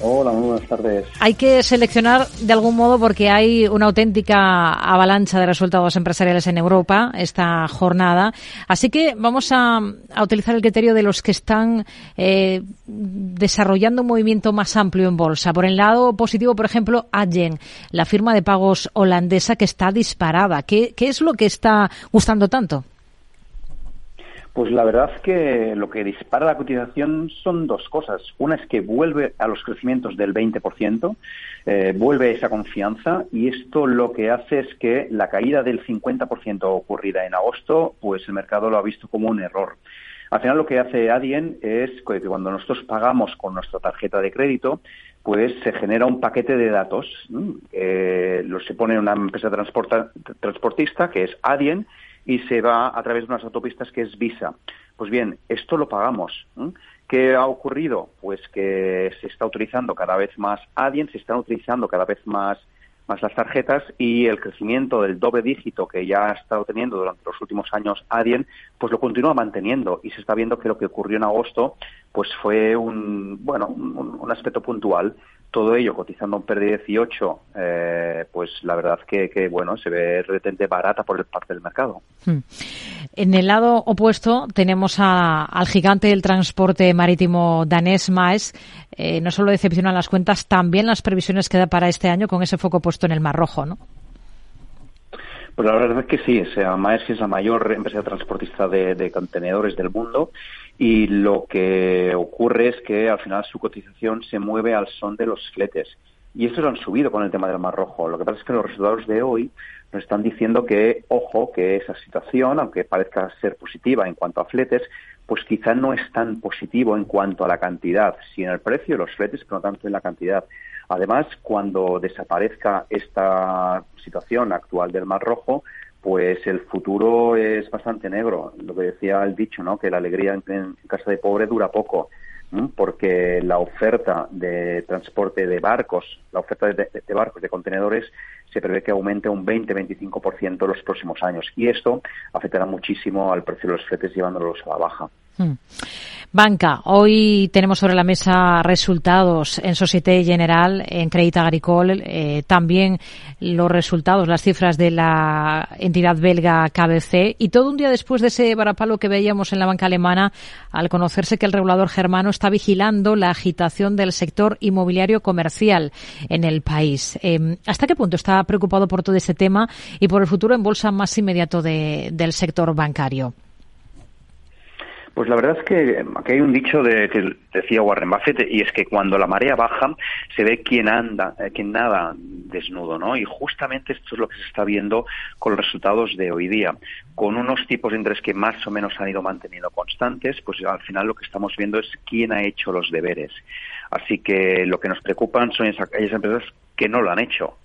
Hola, muy buenas tardes. Hay que seleccionar de algún modo porque hay una auténtica avalancha de resultados empresariales en Europa esta jornada. Así que vamos a, utilizar el criterio de los que están eh, desarrollando un movimiento más amplio en bolsa. Por el lado positivo, por ejemplo, Adyen, la firma de pagos holandesa que está disparada. ¿Qué, qué es lo que está gustando tanto? Pues la verdad es que lo que dispara la cotización son dos cosas. Una es que vuelve a los crecimientos del 20%, eh, vuelve esa confianza y esto lo que hace es que la caída del 50% ocurrida en agosto, pues el mercado lo ha visto como un error. Al final lo que hace Adyen es que cuando nosotros pagamos con nuestra tarjeta de crédito, pues se genera un paquete de datos. Eh, se pone en una empresa transportista que es Adyen y se va a través de unas autopistas que es Visa. Pues bien, esto lo pagamos. ¿Qué ha ocurrido? Pues que se está utilizando cada vez más Adyen, se están utilizando cada vez más, más las tarjetas y el crecimiento del doble dígito que ya ha estado teniendo durante los últimos años Adyen, pues lo continúa manteniendo y se está viendo que lo que ocurrió en agosto pues fue un, bueno, un aspecto puntual todo ello cotizando un PER de 18, eh, pues la verdad que, que, bueno, se ve retente barata por el parte del mercado. Hmm. En el lado opuesto tenemos al gigante del transporte marítimo danés Maes. Eh, no solo decepcionan las cuentas, también las previsiones que da para este año con ese foco puesto en el Mar Rojo, ¿no? Pues la verdad es que sí, o sea, Maersk es la mayor empresa transportista de, de contenedores del mundo y lo que ocurre es que al final su cotización se mueve al son de los fletes. Y estos han subido con el tema del Mar Rojo. Lo que pasa es que los resultados de hoy nos están diciendo que, ojo, que esa situación, aunque parezca ser positiva en cuanto a fletes, pues quizá no es tan positivo en cuanto a la cantidad, si en el precio de los fletes, pero no tanto en la cantidad. Además, cuando desaparezca esta situación actual del Mar Rojo, pues el futuro es bastante negro. Lo que decía el dicho, ¿no? Que la alegría en, casa de pobre dura poco, porque la oferta de transporte de barcos, la oferta de, barcos, de contenedores, se prevé que aumente un 20-25% en los próximos años. Y esto afectará muchísimo al precio de los fletes llevándolos a la baja. Hmm. Banca, hoy tenemos sobre la mesa resultados en Societe General, en Crédit Agricole, eh, también los resultados, las cifras de la entidad belga KBC y todo un día después de ese varapalo que veíamos en la banca alemana al conocerse que el regulador germano está vigilando la agitación del sector inmobiliario comercial en el país. Eh, ¿Hasta qué punto está preocupado por todo este tema y por el futuro en bolsa más inmediato del sector bancario? Pues la verdad es que aquí hay un dicho de, que decía Warren Buffett y es que cuando la marea baja se ve quien anda, eh, quien nada desnudo, ¿no? Y justamente esto es lo que se está viendo con los resultados de hoy día, con unos tipos de interés que más o menos han ido manteniendo constantes, pues al final lo que estamos viendo es quién ha hecho los deberes. Así que lo que nos preocupan son esas, aquellas empresas que no lo han hecho.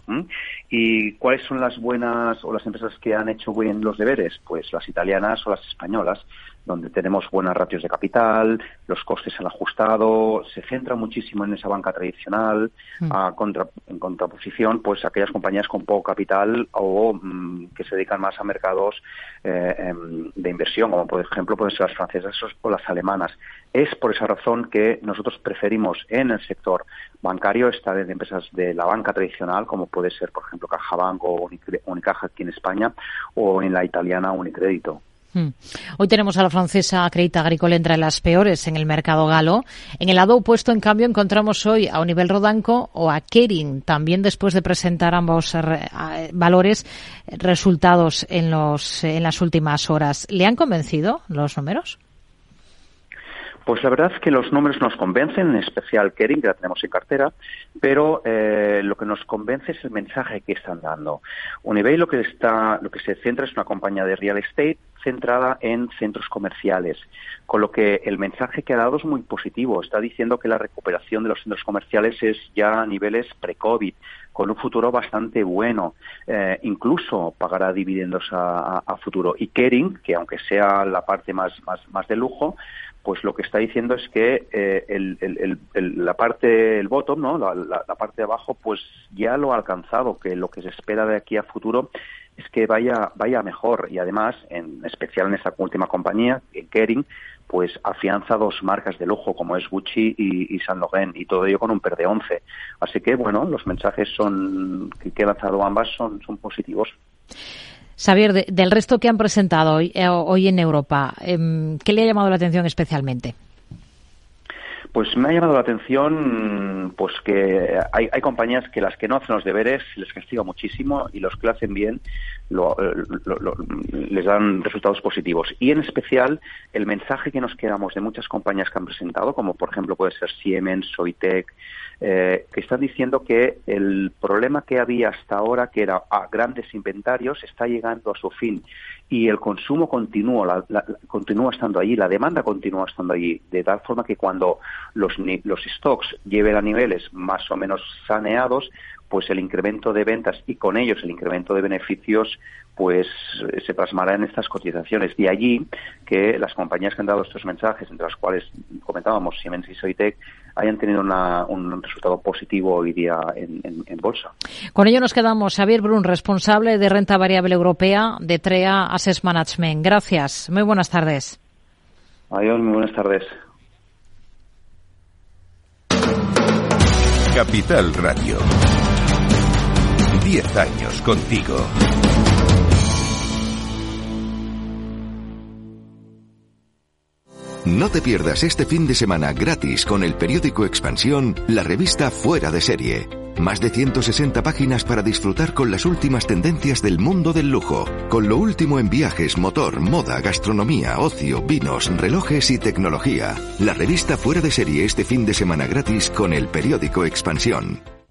¿Y cuáles son las buenas o las empresas que han hecho bien los deberes? Pues las italianas o las españolas donde tenemos buenas ratios de capital, los costes han ajustado, se centra muchísimo en esa banca tradicional, mm. en contraposición, pues aquellas compañías con poco capital o mm, que se dedican más a mercados eh, em, de inversión, como por ejemplo pueden ser las francesas o las alemanas. Es por esa razón que nosotros preferimos en el sector bancario estar en empresas de la banca tradicional, como puede ser, por ejemplo, CajaBank o Unicaja aquí en España, o en la italiana Unicrédito. Hmm. Hoy tenemos a la francesa Crédit Agricole entre las peores en el mercado galo. En el lado opuesto, en cambio, encontramos hoy a Univel Rodanco o a Kering, también después de presentar ambos valores resultados en, los, en las últimas horas. ¿Le han convencido los números? Pues la verdad es que los números nos convencen, en especial Kering, que la tenemos en cartera, pero eh, lo que nos convence es el mensaje que están dando. Unibail lo que está, lo que se centra es una compañía de real estate centrada en centros comerciales, con lo que el mensaje que ha dado es muy positivo. Está diciendo que la recuperación de los centros comerciales es ya a niveles pre-COVID, con un futuro bastante bueno. Eh, incluso pagará dividendos a, futuro. Y Kering, que aunque sea la parte más, más, más de lujo, pues lo que está diciendo es que eh, el, la parte, el bottom, ¿no? La, parte de abajo, pues ya lo ha alcanzado, que lo que se espera de aquí a futuro es que vaya, vaya mejor. Y además, en especial en esta última compañía, en Kering, pues afianza dos marcas de lujo como es Gucci y, Saint Laurent y todo ello con un PER de 11. Así que, bueno, los mensajes son que, que he lanzado ambas son, son positivos. Xavier, del resto que han presentado hoy, eh, hoy en Europa, em, ¿qué le ha llamado la atención especialmente? Pues me ha llamado la atención pues que hay, compañías que las que no hacen los deberes les castiga muchísimo y los que lo hacen bien les dan resultados positivos. Y en especial el mensaje que nos quedamos de muchas compañías que han presentado, como por ejemplo puede ser Siemens, Soitec, eh, que están diciendo que el problema que había hasta ahora, que era a grandes inventarios, está llegando a su fin y el consumo continúa, continúa estando allí, la demanda continúa estando allí, de tal forma que cuando los, los stocks lleven a niveles más o menos saneados, pues el incremento de ventas y con ellos el incremento de beneficios pues se plasmará en estas cotizaciones. De allí que las compañías que han dado estos mensajes, entre las cuales comentábamos Siemens y Soitec, hayan tenido un resultado positivo hoy día en, bolsa. Con ello nos quedamos. Xavier Brun, responsable de renta variable europea de TREA Assets Management. Gracias. Muy buenas tardes. Adiós, muy buenas tardes. Capital Radio. Diez años contigo. No te pierdas este fin de semana gratis con el periódico Expansión, la revista Fuera de Serie. Más de 160 páginas para disfrutar con las últimas tendencias del mundo del lujo, con lo último en viajes, motor, moda, gastronomía, ocio, vinos, relojes y tecnología. La revista Fuera de Serie este fin de semana gratis con el periódico Expansión.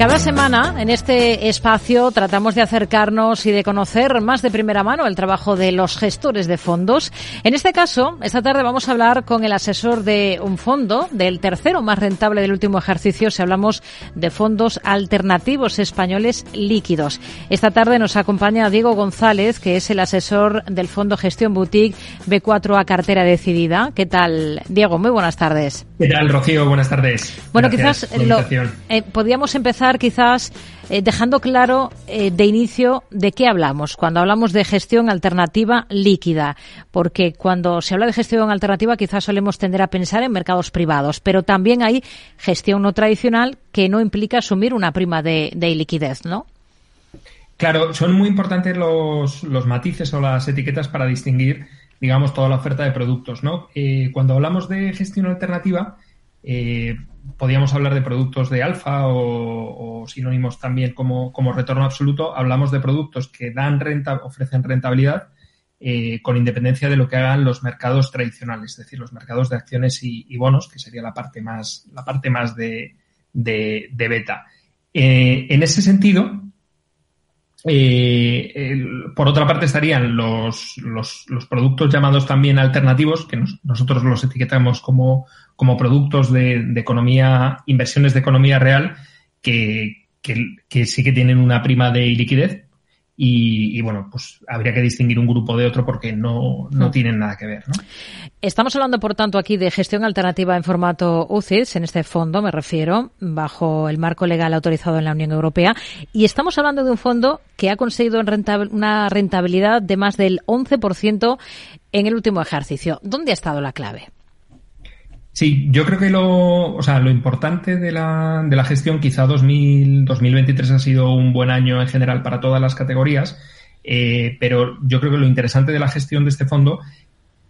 Cada semana en este espacio tratamos de acercarnos y de conocer más de primera mano el trabajo de los gestores de fondos. En este caso, esta tarde vamos a hablar con el asesor de un fondo, del tercero más rentable del último ejercicio, si hablamos de fondos alternativos españoles líquidos. Esta tarde nos acompaña Diego González, que es el asesor del fondo Gestión Boutique B4A Cartera Decidida. ¿Qué tal, Diego? Muy buenas tardes. ¿Qué tal, Rocío? Buenas tardes. Bueno, quizás lo, eh, podríamos empezar quizás eh, dejando claro eh, de inicio de qué hablamos cuando hablamos de gestión alternativa líquida, porque cuando se habla de gestión alternativa quizás solemos tender a pensar en mercados privados, pero también hay gestión no tradicional que no implica asumir una prima de, liquidez, ¿no? Claro, son muy importantes los, matices o las etiquetas para distinguir digamos, toda la oferta de productos, ¿no? Eh, cuando hablamos de gestión alternativa, eh, podríamos hablar de productos de alfa o, sinónimos también como, retorno absoluto. Hablamos de productos que dan renta, ofrecen rentabilidad eh, con independencia de lo que hagan los mercados tradicionales, es decir, los mercados de acciones y, bonos, que sería la parte más, la parte más de, de, beta. en ese sentido, eh, por otra parte estarían los, los, productos llamados también alternativos, que nosotros los etiquetamos como, como productos de, economía, inversiones de economía real, que, que, sí que tienen una prima de liquidez y, bueno, pues habría que distinguir un grupo de otro porque no, no mm. tienen nada que ver. ¿no? Estamos hablando, por tanto, aquí de gestión alternativa en formato UCITS, en este fondo me refiero, bajo el marco legal autorizado en la Unión Europea, y estamos hablando de un fondo que ha conseguido una rentabilidad de más del 11% en el último ejercicio. ¿Dónde ha estado la clave? Sí, yo creo que lo, o sea, lo importante de la, de la gestión, quizá 2000, 2023 ha sido un buen año en general para todas las categorías, eh, pero yo creo que lo interesante de la gestión de este fondo,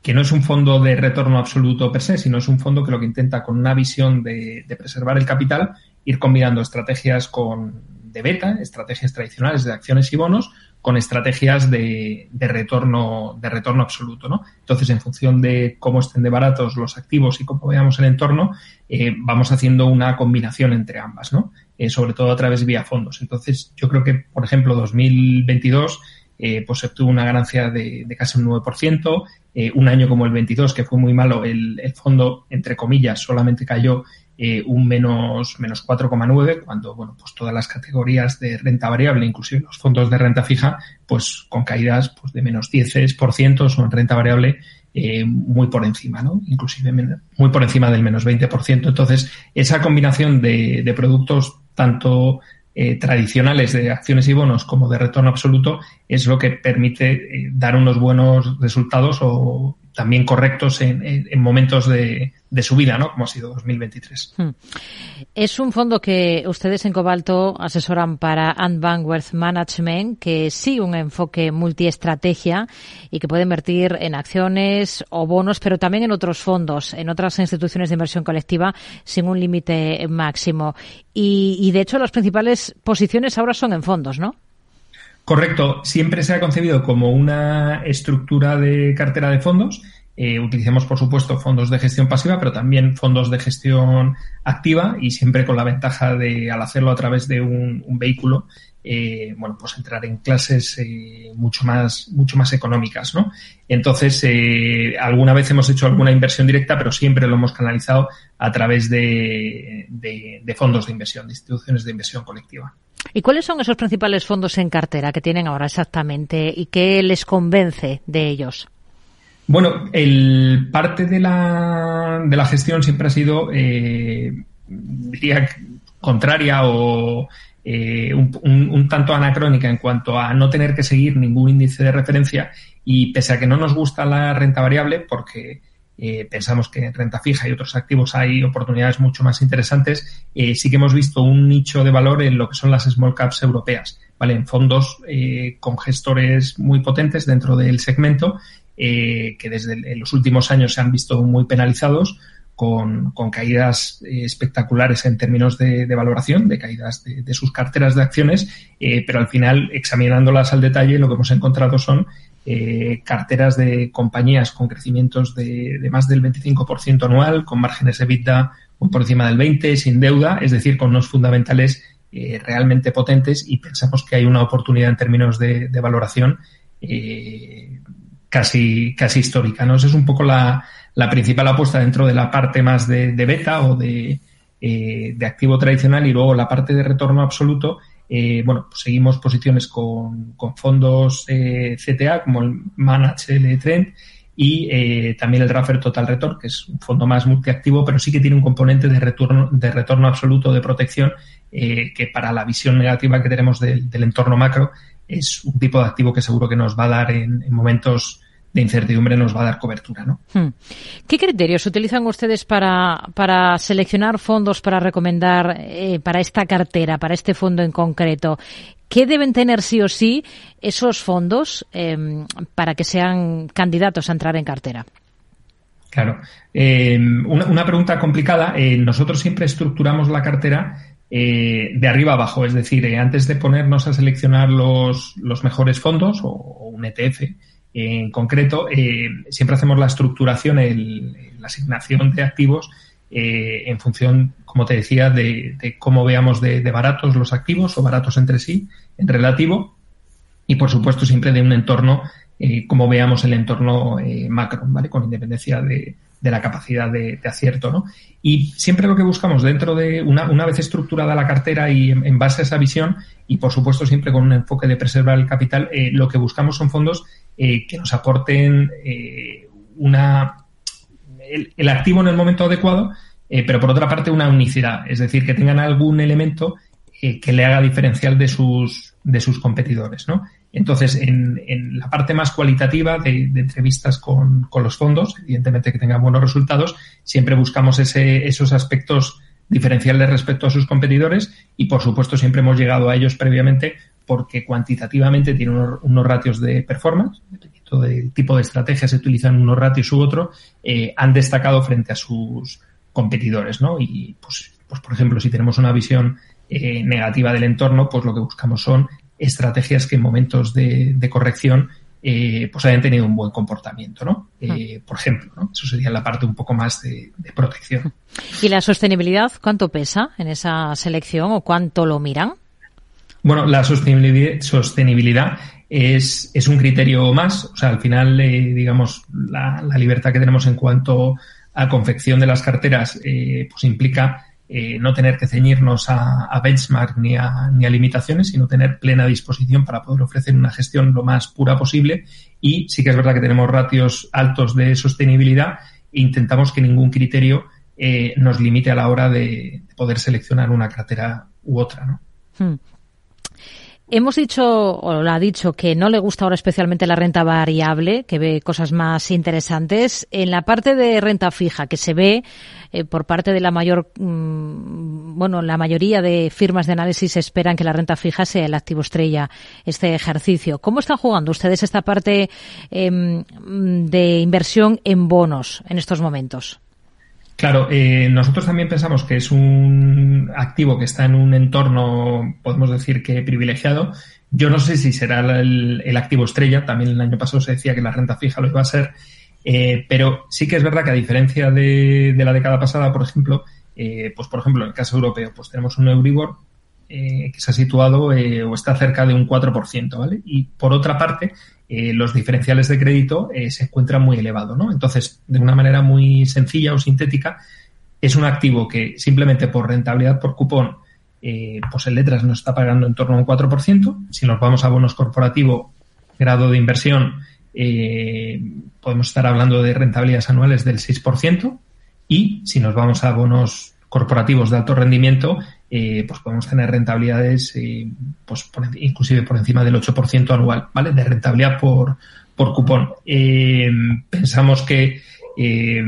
que no es un fondo de retorno absoluto per se, sino es un fondo que lo que intenta con una visión de, de preservar el capital, ir combinando estrategias con, de beta, estrategias tradicionales de acciones y bonos, con estrategias de, de, retorno, de retorno absoluto, ¿no? Entonces, en función de cómo estén de baratos los activos y cómo veamos el entorno, eh, vamos haciendo una combinación entre ambas, ¿no? Eh, sobre todo a través vía fondos. Entonces, yo creo que, por ejemplo, 2022 eh, pues obtuvo una ganancia de, de casi un 9%. Eh, un año como el 22, que fue muy malo, el, el fondo, entre comillas, solamente cayó eh, un menos, menos 4,9, cuando bueno, pues todas las categorías de renta variable, inclusive los fondos de renta fija, pues con caídas pues de menos 10% son renta variable eh, muy por encima, ¿no? Inclusive muy por encima del menos 20%. Entonces, esa combinación de, de productos tanto eh, tradicionales de acciones y bonos como de retorno absoluto es lo que permite dar unos buenos resultados o también correctos en, en momentos de, de subida, ¿no? Como ha sido 2023. Hmm. Es un fondo que ustedes en Cobalto asesoran para Ant Wealth Management, que sigue un enfoque multiestrategia y que puede invertir en acciones o bonos, pero también en otros fondos, en otras instituciones de inversión colectiva sin un límite máximo. Y, y de hecho las principales posiciones ahora son en fondos, ¿no? Correcto. Siempre se ha concebido como una estructura de cartera de fondos. Eh, utilicemos, por supuesto, fondos de gestión pasiva, pero también fondos de gestión activa y siempre con la ventaja de, al hacerlo a través de un vehículo, eh, bueno, pues entrar en clases eh, mucho más, mucho más económicas, ¿no? Entonces, eh, alguna vez hemos hecho alguna inversión directa, pero siempre lo hemos canalizado a través de, de, de fondos de inversión, de instituciones de inversión colectiva. ¿Y cuáles son esos principales fondos en cartera que tienen ahora exactamente y qué les convence de ellos? Bueno, el parte de la, de la gestión siempre ha sido, diría, contraria o eh, un, tanto anacrónica en cuanto a no tener que seguir ningún índice de referencia y pese a que no nos gusta la renta variable, porque eh, pensamos que en renta fija y otros activos hay oportunidades mucho más interesantes. Eh, sí que hemos visto un nicho de valor en lo que son las small caps europeas, ¿vale? En fondos eh, con gestores muy potentes dentro del segmento, que desde los últimos años se han visto muy penalizados. Con, con caídas eh, espectaculares en términos de, valoración, de caídas de, de, sus carteras de acciones, eh, pero al final, examinándolas al detalle, lo que hemos encontrado son eh, carteras de compañías con crecimientos de, más del 25% anual, con márgenes de EBITDA muy por encima del 20%, sin deuda, es decir, con unos fundamentales eh, realmente potentes y pensamos que hay una oportunidad en términos de, valoración eh, casi, casi histórica. Esa es un poco la, la, principal apuesta dentro de la parte más de, beta o de, eh, de activo tradicional y luego la parte de retorno absoluto eh, bueno, pues seguimos posiciones con, con fondos eh, CTA como el Manage L Trend y eh, también el Raffer Total Return, que es un fondo más multiactivo, pero sí que tiene un componente de retorno, de retorno absoluto de protección eh, que para la visión negativa que tenemos del, del entorno macro es un tipo de activo que seguro que nos va a dar en momentos de incertidumbre nos va a dar cobertura. ¿no? Hmm. ¿Qué criterios utilizan ustedes para, para seleccionar fondos para recomendar eh, para esta cartera, para este fondo en concreto? ¿Qué deben tener sí o sí esos fondos eh, para que sean candidatos a entrar en cartera? Claro. Eh, una, una, pregunta complicada. Eh, nosotros siempre estructuramos la cartera eh, de arriba abajo, es decir, eh, antes de ponernos a seleccionar los, los mejores fondos o, o un ETF, en concreto, eh, siempre hacemos la estructuración, el, la asignación de activos eh, en función, como te decía, de, cómo veamos de, baratos los activos o baratos entre sí, en relativo, y por supuesto siempre de un entorno, eh, como veamos el entorno eh, macro, ¿vale? Con independencia de, la capacidad de, acierto, ¿no? Y siempre lo que buscamos dentro de, una, una vez estructurada la cartera y en base a esa visión, y, por supuesto, siempre con un enfoque de preservar el capital, eh, lo que buscamos son fondos eh, que nos aporten eh, una el, activo en el momento adecuado, pero por otra parte una unicidad, es decir, que tengan algún elemento que le haga diferencial de sus, de sus competidores. ¿no? Entonces, en, en, la parte más cualitativa de, de entrevistas con, con, los fondos, evidentemente que tengan buenos resultados, siempre buscamos ese, esos aspectos diferenciales respecto a sus competidores y, por supuesto, siempre hemos llegado a ellos previamente porque cuantitativamente tienen unos, ratios de performance, dependiendo del tipo de estrategia se utilizan unos ratios u otro, eh, han destacado frente a sus competidores, ¿no? Y, pues, pues por ejemplo, si tenemos una visión eh, negativa del entorno, pues lo que buscamos son estrategias que en momentos de corrección eh, pues hayan tenido un buen comportamiento, ¿no? Eh, por ejemplo, ¿no? Eso sería la parte un poco más de, de, protección. ¿Y la sostenibilidad cuánto pesa en esa selección o cuánto lo miran? Bueno, la sostenibilidad, sostenibilidad es, es un criterio más, o sea, al final, eh, digamos, la, la, libertad que tenemos en cuanto a confección de las carteras, pues implica eh, no tener que ceñirnos a, benchmark ni a, ni a, limitaciones, sino tener plena disposición para poder ofrecer una gestión lo más pura posible. Y sí que es verdad que tenemos ratios altos de sostenibilidad e intentamos que ningún criterio eh, nos limite a la hora de, de, poder seleccionar una cartera u otra. ¿no? Hmm. Hemos dicho, o lo ha dicho, que no le gusta ahora especialmente la renta variable, que ve cosas más interesantes. En la parte de renta fija, que se ve eh, por parte de la mayor, mmm, bueno, la mayoría de firmas de análisis esperan que la renta fija sea el activo estrella este ejercicio. ¿Cómo están jugando ustedes esta parte eh, de inversión en bonos en estos momentos? Claro, eh, nosotros también pensamos que es un activo que está en un entorno, podemos decir que privilegiado. Yo no sé si será el, el activo estrella, también el año pasado se decía que la renta fija lo iba a ser, eh, pero sí que es verdad que a diferencia de, la década pasada, por ejemplo, eh, pues por ejemplo en el caso europeo, pues tenemos un Euribor eh, que se ha situado eh, o está cerca de un 4%, ¿vale? Y por otra parte, eh, los diferenciales de crédito eh, se encuentran muy elevados, ¿no? Entonces, de una manera muy sencilla o sintética, es un activo que simplemente por rentabilidad por cupón, eh, pues en letras nos está pagando en torno a un 4%. Si nos vamos a bonos corporativo, grado de inversión, eh, podemos estar hablando de rentabilidades anuales del 6%. Y si nos vamos a bonos corporativos de alto rendimiento, eh, pues podemos tener rentabilidades eh, pues inclusive por encima del 8% anual, ¿vale? De rentabilidad por, por cupón. Eh, pensamos que eh,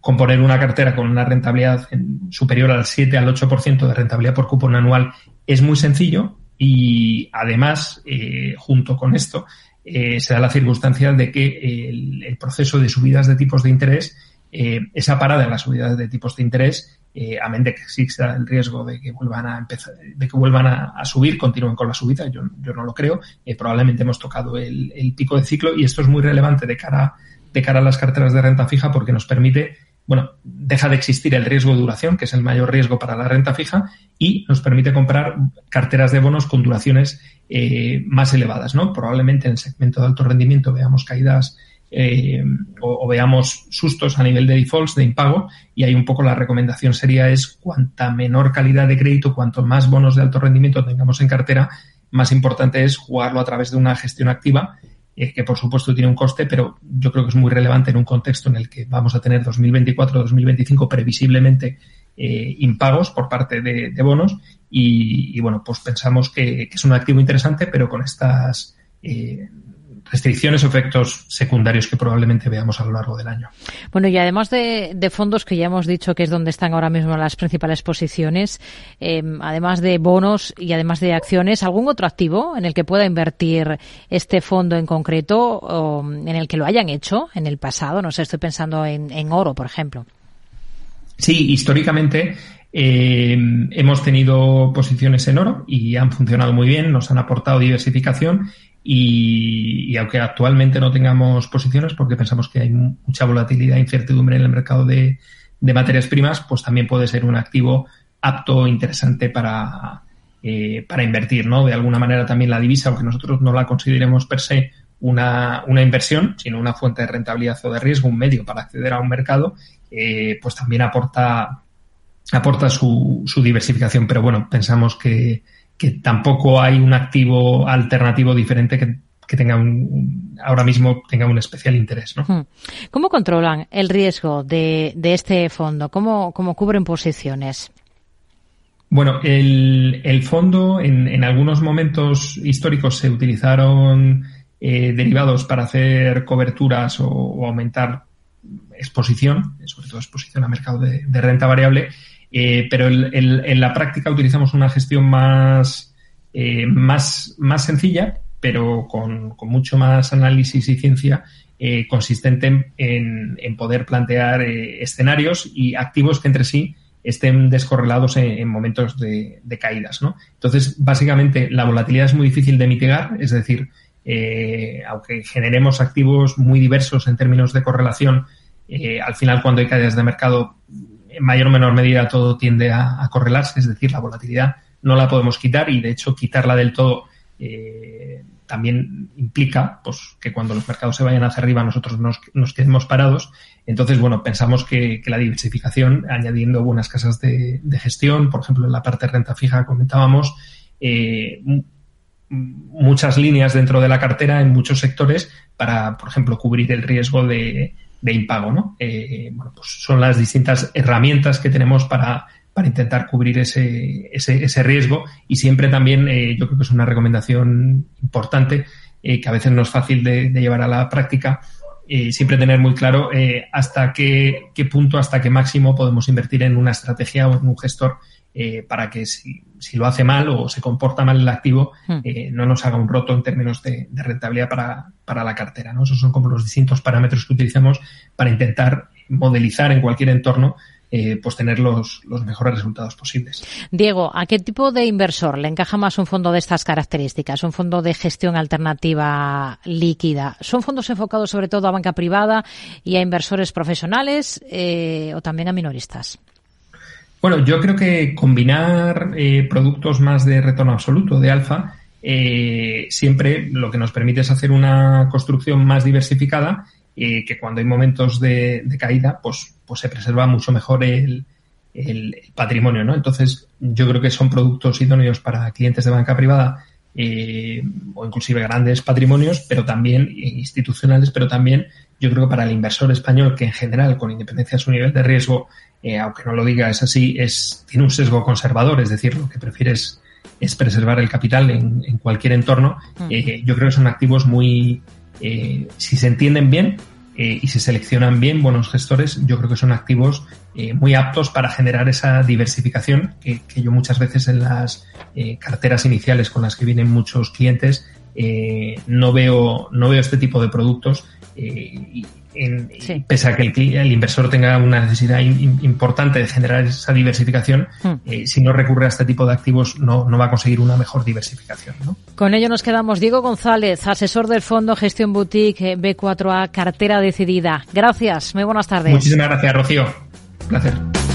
componer una cartera con una rentabilidad superior al 7 al 8% de rentabilidad por cupón anual es muy sencillo y además, eh, junto con esto, eh, se da la circunstancia de que el, el, proceso de subidas de tipos de interés, esa parada en las subidas de tipos de interés, eh, a menos que exista el riesgo de que vuelvan a empezar, de que vuelvan a, a subir, continúen con la subida, yo, yo no lo creo. Eh, probablemente hemos tocado el, el, pico de ciclo y esto es muy relevante de cara, de cara a las carteras de renta fija porque nos permite, bueno, deja de existir el riesgo de duración, que es el mayor riesgo para la renta fija, y nos permite comprar carteras de bonos con duraciones eh, más elevadas, ¿no? Probablemente en el segmento de alto rendimiento veamos caídas eh, o, veamos sustos a nivel de defaults, de impago, y ahí un poco la recomendación sería es cuanta menor calidad de crédito, cuanto más bonos de alto rendimiento tengamos en cartera, más importante es jugarlo a través de una gestión activa, eh, que por supuesto tiene un coste, pero yo creo que es muy relevante en un contexto en el que vamos a tener 2024-2025 previsiblemente eh, impagos por parte de, de bonos y, y, bueno, pues pensamos que, que, es un activo interesante, pero con estas eh, restricciones o efectos secundarios que probablemente veamos a lo largo del año. Bueno, y además de, de fondos, que ya hemos dicho que es donde están ahora mismo las principales posiciones, eh, además de bonos y además de acciones, ¿algún otro activo en el que pueda invertir este fondo en concreto o en el que lo hayan hecho en el pasado? No sé, estoy pensando en, en oro, por ejemplo. Sí, históricamente eh, hemos tenido posiciones en oro y han funcionado muy bien, nos han aportado diversificación y, aunque actualmente no tengamos posiciones porque pensamos que hay mucha volatilidad e incertidumbre en el mercado de, materias primas, pues también puede ser un activo apto, interesante para, eh, para invertir, ¿no? De alguna manera también la divisa, aunque nosotros no la consideremos per se una, una inversión, sino una fuente de rentabilidad o de riesgo, un medio para acceder a un mercado, eh, pues también aporta, aporta su, su diversificación. Pero bueno, pensamos que, que tampoco hay un activo alternativo diferente que, que tenga un, ahora mismo tenga un especial interés. ¿no? Hmm. ¿Cómo controlan el riesgo de, de este fondo? ¿Cómo, ¿Cómo, cubren posiciones? Bueno, el, el fondo en, en, algunos momentos históricos se utilizaron eh, derivados para hacer coberturas o, o, aumentar exposición, sobre todo exposición a mercado de, de renta variable, eh, pero en la práctica utilizamos una gestión más, eh, más, más sencilla pero con, mucho más análisis y ciencia eh, consistente en, en, poder plantear eh, escenarios y activos que entre sí estén descorrelados en, en momentos de, caídas. ¿no? Entonces, básicamente, la volatilidad es muy difícil de mitigar, es decir, aunque generemos activos muy diversos en términos de correlación, al final cuando hay caídas de mercado, en mayor o menor medida todo tiende a, a correlarse, es decir, la volatilidad no la podemos quitar y, de hecho, quitarla del todo eh, también implica pues, que cuando los mercados se vayan hacia arriba nosotros nos, quedemos parados. Entonces, bueno, pensamos que, la diversificación, añadiendo buenas casas de, de, gestión, por ejemplo, en la parte de renta fija comentábamos, eh, muchas líneas dentro de la cartera en muchos sectores para, por ejemplo, cubrir el riesgo de, de impago. ¿no? Eh, bueno, pues son las distintas herramientas que tenemos para para intentar cubrir ese, ese, ese riesgo y siempre también eh, yo creo que es una recomendación importante eh, que a veces no es fácil de, llevar a la práctica eh, siempre tener muy claro eh, hasta qué, qué, punto, hasta qué máximo podemos invertir en una estrategia o en un gestor eh, para que si, si, lo hace mal o se comporta mal el activo, hmm. eh, no nos haga un roto en términos de, de rentabilidad para, para, la cartera. ¿no? Esos son como los distintos parámetros que utilizamos para intentar modelizar en cualquier entorno eh, pues tener los, los, mejores resultados posibles. Diego, ¿a qué tipo de inversor le encaja más un fondo de estas características? Un fondo de gestión alternativa líquida. ¿Son fondos enfocados sobre todo a banca privada y a inversores profesionales eh, o también a minoristas? Bueno, yo creo que combinar eh, productos más de retorno absoluto, de alfa, eh, siempre lo que nos permite es hacer una construcción más diversificada y que cuando hay momentos de, caída, pues pues se preserva mucho mejor el, el, patrimonio, ¿no? Entonces, yo creo que son productos idóneos para clientes de banca privada eh, o inclusive grandes patrimonios, pero también institucionales, pero también yo creo que para el inversor español, que en general, con independencia de su nivel de riesgo, eh, aunque no lo diga, es así, es, tiene un sesgo conservador, es decir, lo que prefiere es, es preservar el capital en, en cualquier entorno. Eh, yo creo que son activos muy, eh, si se entienden bien, eh, y se seleccionan bien buenos gestores, yo creo que son activos eh, muy aptos para generar esa diversificación que, que yo muchas veces en las eh, carteras iniciales con las que vienen muchos clientes no veo no veo este tipo de productos en, sí. pese a que el, el, inversor tenga una necesidad in, importante de generar esa diversificación, mm. eh, si no recurre a este tipo de activos no, no va a conseguir una mejor diversificación. ¿no? Con ello nos quedamos. Diego González, asesor del Fondo Gestión Boutique B4A, cartera decidida. Gracias, muy buenas tardes. Muchísimas gracias, Rocío. Un placer.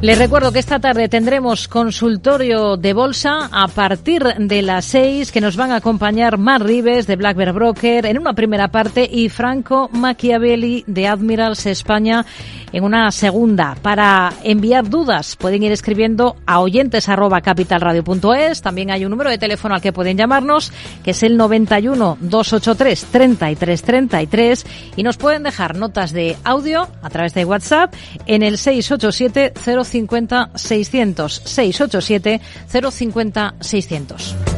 Les recuerdo que esta tarde tendremos consultorio de bolsa a partir de las seis que nos van a acompañar Mar Rives de Black Bear Broker en una primera parte y Franco Machiavelli de Admirals España en una segunda. Para enviar dudas pueden ir escribiendo a oyentes arroba capitalradio.es. También hay un número de teléfono al que pueden llamarnos que es el 91 283 33 33 y nos pueden dejar notas de audio a través de WhatsApp en el 687 050 600 687 050 600.